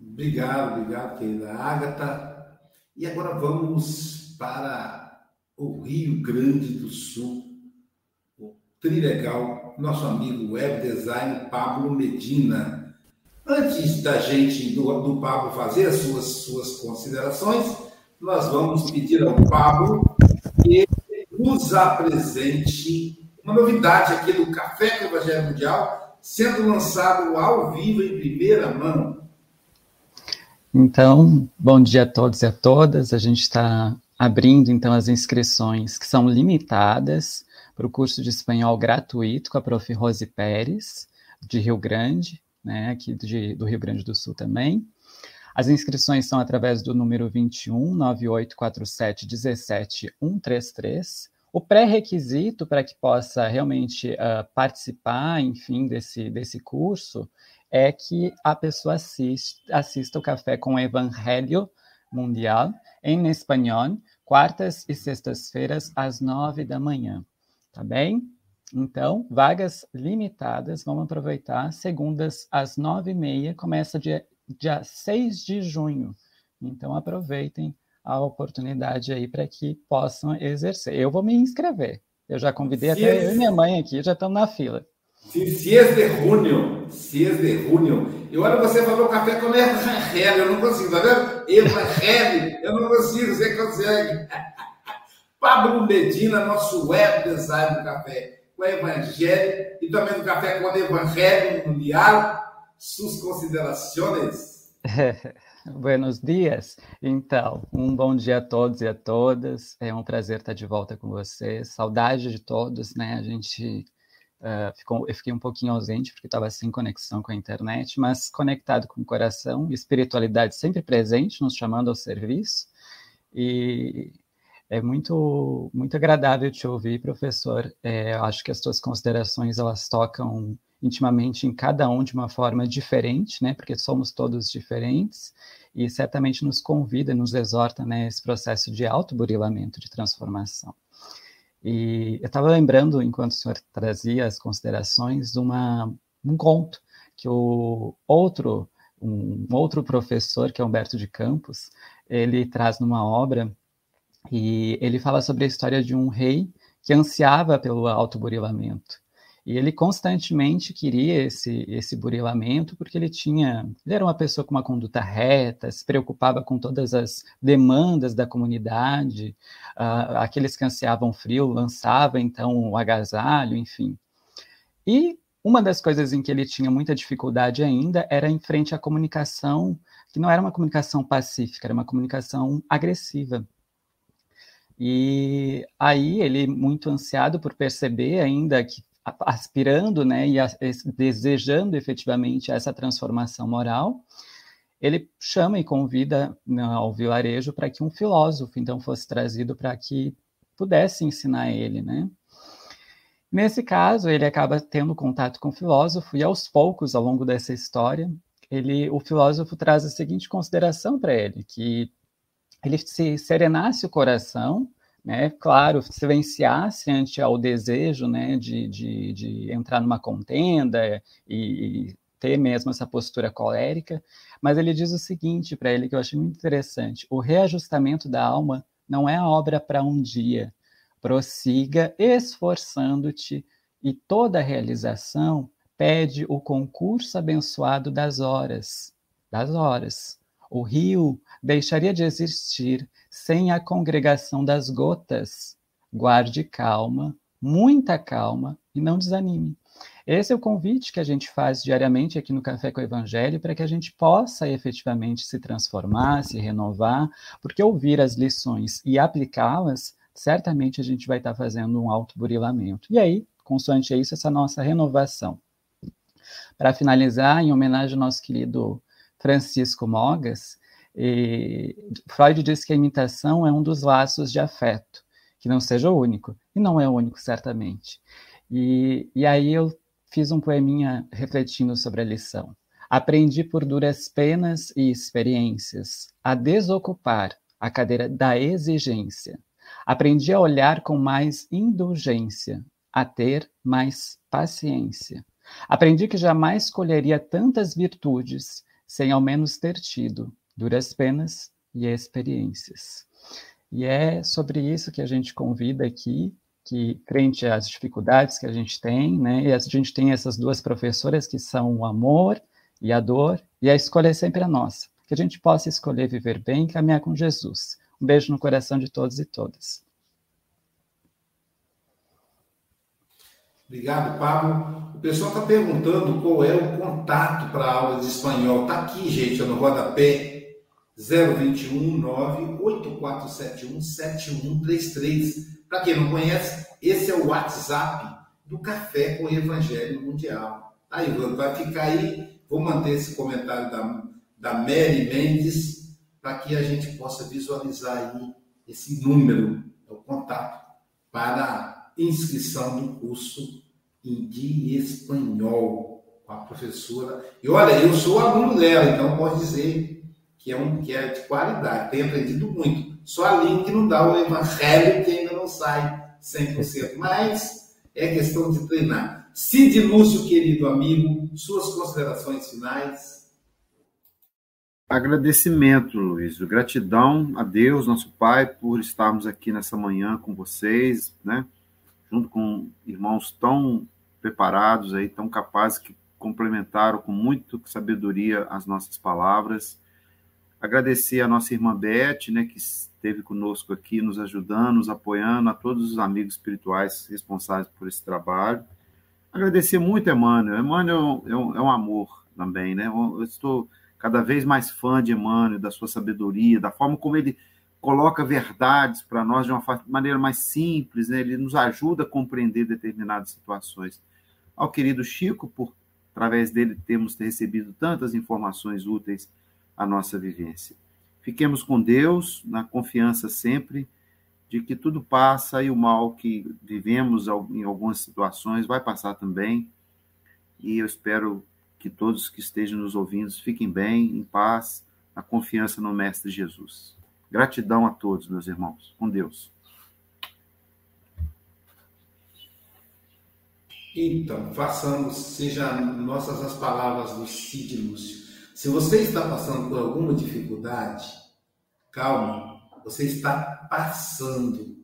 Obrigado, obrigado, querida Agatha. E agora vamos para o Rio Grande do Sul, o Trilegal, nosso amigo web design Pablo Medina. Antes da gente, do, do Pablo fazer as suas, suas considerações, nós vamos pedir ao Pablo que nos apresente uma novidade aqui do Café com o Evangelho Mundial, sendo lançado ao vivo em primeira mão. Então, bom dia a todos e a todas. A gente está abrindo então as inscrições que são limitadas para o curso de espanhol gratuito com a Prof. Rose Pérez, de Rio Grande, né, aqui de, do Rio Grande do Sul também. As inscrições são através do número 21 9847 17 133 o pré-requisito para que possa realmente uh, participar, enfim, desse, desse curso é que a pessoa assista, assista o Café com o Evangelho Mundial em espanhol, quartas e sextas-feiras, às nove da manhã. Tá bem? Então, vagas limitadas, vamos aproveitar. Segundas, às nove e meia, começa dia, dia 6 de junho. Então, aproveitem a oportunidade aí para que possam exercer. Eu vou me inscrever. Eu já convidei até é... eu e minha mãe aqui, já estamos na fila. Se, se é de junho, se é de junho. E olha, você falou café com evangelho, eu não consigo, tá vendo? Evangelho, eu não consigo, você consegue. Pablo Medina, nosso web design do café com evangelho e também do café com evangelho mundial. Suas considerações? Buenos dias. Então, um bom dia a todos e a todas. É um prazer estar de volta com vocês. Saudade de todos, né? A gente uh, ficou, eu fiquei um pouquinho ausente porque estava sem conexão com a internet, mas conectado com o coração, espiritualidade sempre presente, nos chamando ao serviço. E é muito muito agradável te ouvir, professor. É, acho que as suas considerações elas tocam intimamente em cada um de uma forma diferente, né? Porque somos todos diferentes e certamente nos convida, nos exorta né, esse processo de autoburilamento, de transformação. E eu estava lembrando, enquanto o senhor trazia as considerações, de um conto que o outro, um outro professor, que é Humberto de Campos, ele traz numa obra e ele fala sobre a história de um rei que ansiava pelo autoburilamento. E ele constantemente queria esse, esse burilamento, porque ele tinha. Ele era uma pessoa com uma conduta reta, se preocupava com todas as demandas da comunidade, uh, aqueles que ansiavam frio, lançava então o agasalho, enfim. E uma das coisas em que ele tinha muita dificuldade ainda era em frente à comunicação, que não era uma comunicação pacífica, era uma comunicação agressiva. E aí ele, muito ansiado por perceber ainda que aspirando né, e a, desejando efetivamente essa transformação moral, ele chama e convida né, ao vilarejo para que um filósofo então fosse trazido para que pudesse ensinar ele, né? Nesse caso, ele acaba tendo contato com o filósofo e aos poucos, ao longo dessa história, ele, o filósofo traz a seguinte consideração para ele, que ele se serenasse o coração né, claro, silenciasse ante ao desejo né, de, de, de entrar numa contenda e, e, ter mesmo essa postura colérica, mas ele diz o seguinte para ele que eu achei muito interessante: o reajustamento da alma não é obra para um dia. Prossiga esforçando-te e toda realização pede o concurso abençoado das horas, das horas. O rio deixaria de existir sem a congregação das gotas. Guarde calma, muita calma e não desanime. Esse é o convite que a gente faz diariamente aqui no Café com o Evangelho para que a gente possa efetivamente se transformar, se renovar, porque ouvir as lições e aplicá-las, certamente a gente vai estar fazendo um autoburilamento. E aí, consoante isso, essa nossa renovação. Para finalizar, em homenagem ao nosso querido Francisco Mogas, Freud diz que a imitação é um dos laços de afeto, que não seja o único, e não é o único, certamente. E, e aí eu fiz um poeminha refletindo sobre a lição. Aprendi por duras penas e experiências a desocupar a cadeira da exigência. Aprendi a olhar com mais indulgência, a ter mais paciência. Aprendi que jamais colheria tantas virtudes sem ao menos ter tido duras penas e experiências. E é sobre isso que a gente convida aqui, que frente às dificuldades que a gente tem, né, e a gente tem essas duas professoras que são o amor e a dor, e a escolha é sempre a nossa, que a gente possa escolher viver bem e caminhar com Jesus. Um beijo no coração de todos e todas. Obrigado, Pablo. O pessoal está perguntando qual é o contato para aula de espanhol. Está aqui, gente, no rodapé 021 98471 7133. Para quem não conhece, esse é o WhatsApp do Café com o Evangelho Mundial. Tá, Ivan? Vai ficar aí. Vou manter esse comentário da, da Mary Mendes para que a gente possa visualizar aí esse número, é o contato, para inscrição do curso de espanhol com a professora. E olha, eu sou aluno dela, então pode dizer que é um que é de qualidade, tenho aprendido muito. Só a que não dá o evangelho que ainda não sai 100%, mas é questão de treinar. Cid Lúcio, querido amigo, suas considerações finais. Agradecimento, Luiz. Gratidão a Deus, nosso Pai, por estarmos aqui nessa manhã com vocês, né? Junto com irmãos tão preparados aí, tão capazes que complementaram com muita sabedoria as nossas palavras. Agradecer a nossa irmã Beth, né, que esteve conosco aqui, nos ajudando, nos apoiando, a todos os amigos espirituais responsáveis por esse trabalho. Agradecer muito, Emmanuel. Emmanuel é um, é um amor também, né? Eu estou cada vez mais fã de Emmanuel, da sua sabedoria, da forma como ele coloca verdades para nós de uma maneira mais simples, né? ele nos ajuda a compreender determinadas situações. Ao querido Chico, por através dele temos recebido tantas informações úteis à nossa vivência. Fiquemos com Deus, na confiança sempre de que tudo passa e o mal que vivemos em algumas situações vai passar também. E eu espero que todos que estejam nos ouvindo fiquem bem, em paz, na confiança no Mestre Jesus. Gratidão a todos, meus irmãos. Com Deus. Então, façamos, sejam nossas as palavras do Cid Lúcio. Se você está passando por alguma dificuldade, calma, você está passando.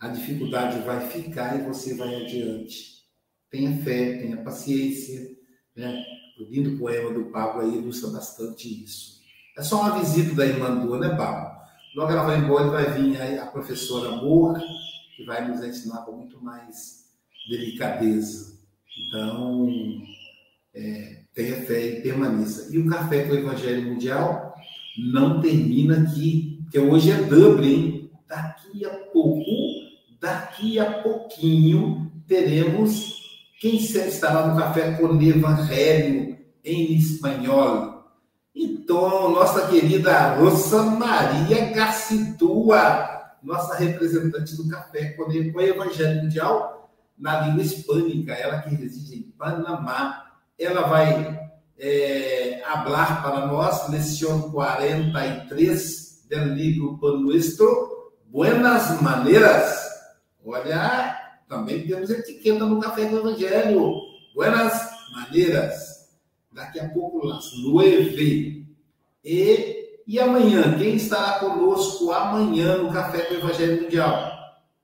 A dificuldade vai ficar e você vai adiante. Tenha fé, tenha paciência. Né? O lindo poema do Pablo aí ilustra bastante isso. É só uma visita da irmã Dua, né, Pablo? Logo ela vai embora e vai vir a professora Moura, que vai nos ensinar com muito mais delicadeza. Então, é, tenha fé e permaneça. E o Café com o Evangelho Mundial não termina aqui, porque hoje é Dublin. Daqui a pouco, daqui a pouquinho, teremos quem estará no Café com o Evangelho em espanhol. Então, nossa querida Rosa Maria Garcitua, nossa representante do Café com o Evangelho Mundial na língua hispânica, ela que reside em Panamá, ela vai é, falar para nós, lição 43 do livro Pan Buenas Maneiras. Olha, também temos etiqueta no Café do Evangelho. Buenas Maneiras. Daqui a pouco, las nove e, e amanhã, quem estará conosco amanhã no Café com o Evangelho Mundial?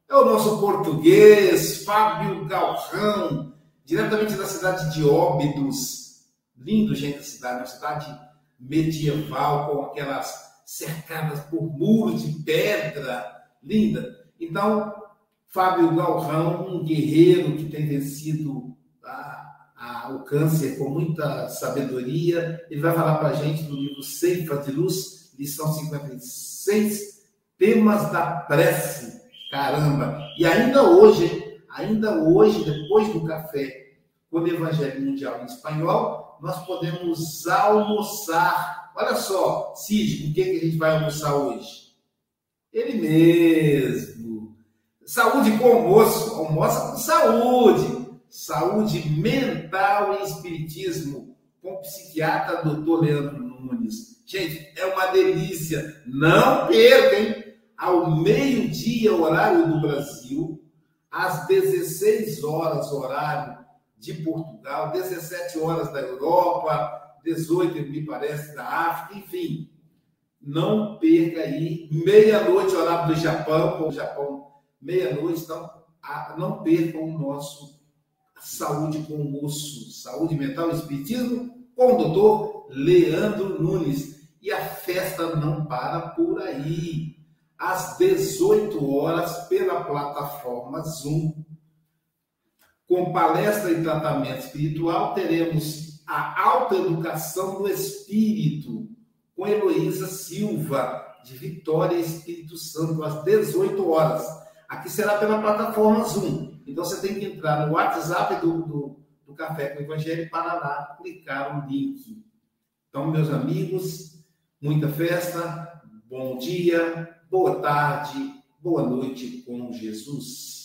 É o nosso português, Fábio Galrão, diretamente da cidade de Óbidos. Lindo, gente, a cidade, uma cidade medieval, com aquelas cercadas por muros de pedra, linda. Então, Fábio Galrão, um guerreiro que tem vencido a o câncer com muita sabedoria. Ele vai falar para a gente do livro Ceifa de Luz, lição 56, temas da prece. Caramba! E ainda hoje, ainda hoje, depois do café com o Evangelho Mundial em espanhol, nós podemos almoçar. Olha só, Cid, com o que, que a gente vai almoçar hoje? Ele mesmo. Saúde com almoço, almoça com saúde saúde mental e espiritismo. com o psiquiatra doutor Leandro Nunes. Gente, é uma delícia. Não percam, Ao meio-dia, horário do Brasil, às 16 horas, horário de Portugal, 17 horas da Europa, 18, me parece, da África, enfim. Não perca aí, meia-noite, horário do Japão, o Japão, meia-noite, então não percam o nosso Saúde com Osso, Saúde Mental e Espiritismo, com o doutor Leandro Nunes. E a festa não para por aí. Às 18 horas, pela plataforma Zoom, com palestra e tratamento espiritual, teremos a alta educação do espírito, com Heloísa Silva, de Vitória Espírito Santo, às 18 horas. Aqui será pela plataforma Zoom. Então você tem que entrar no WhatsApp do, do, do Café com o Evangelho para lá clicar no link. Então, meus amigos, muita festa, bom dia, boa tarde, boa noite com Jesus.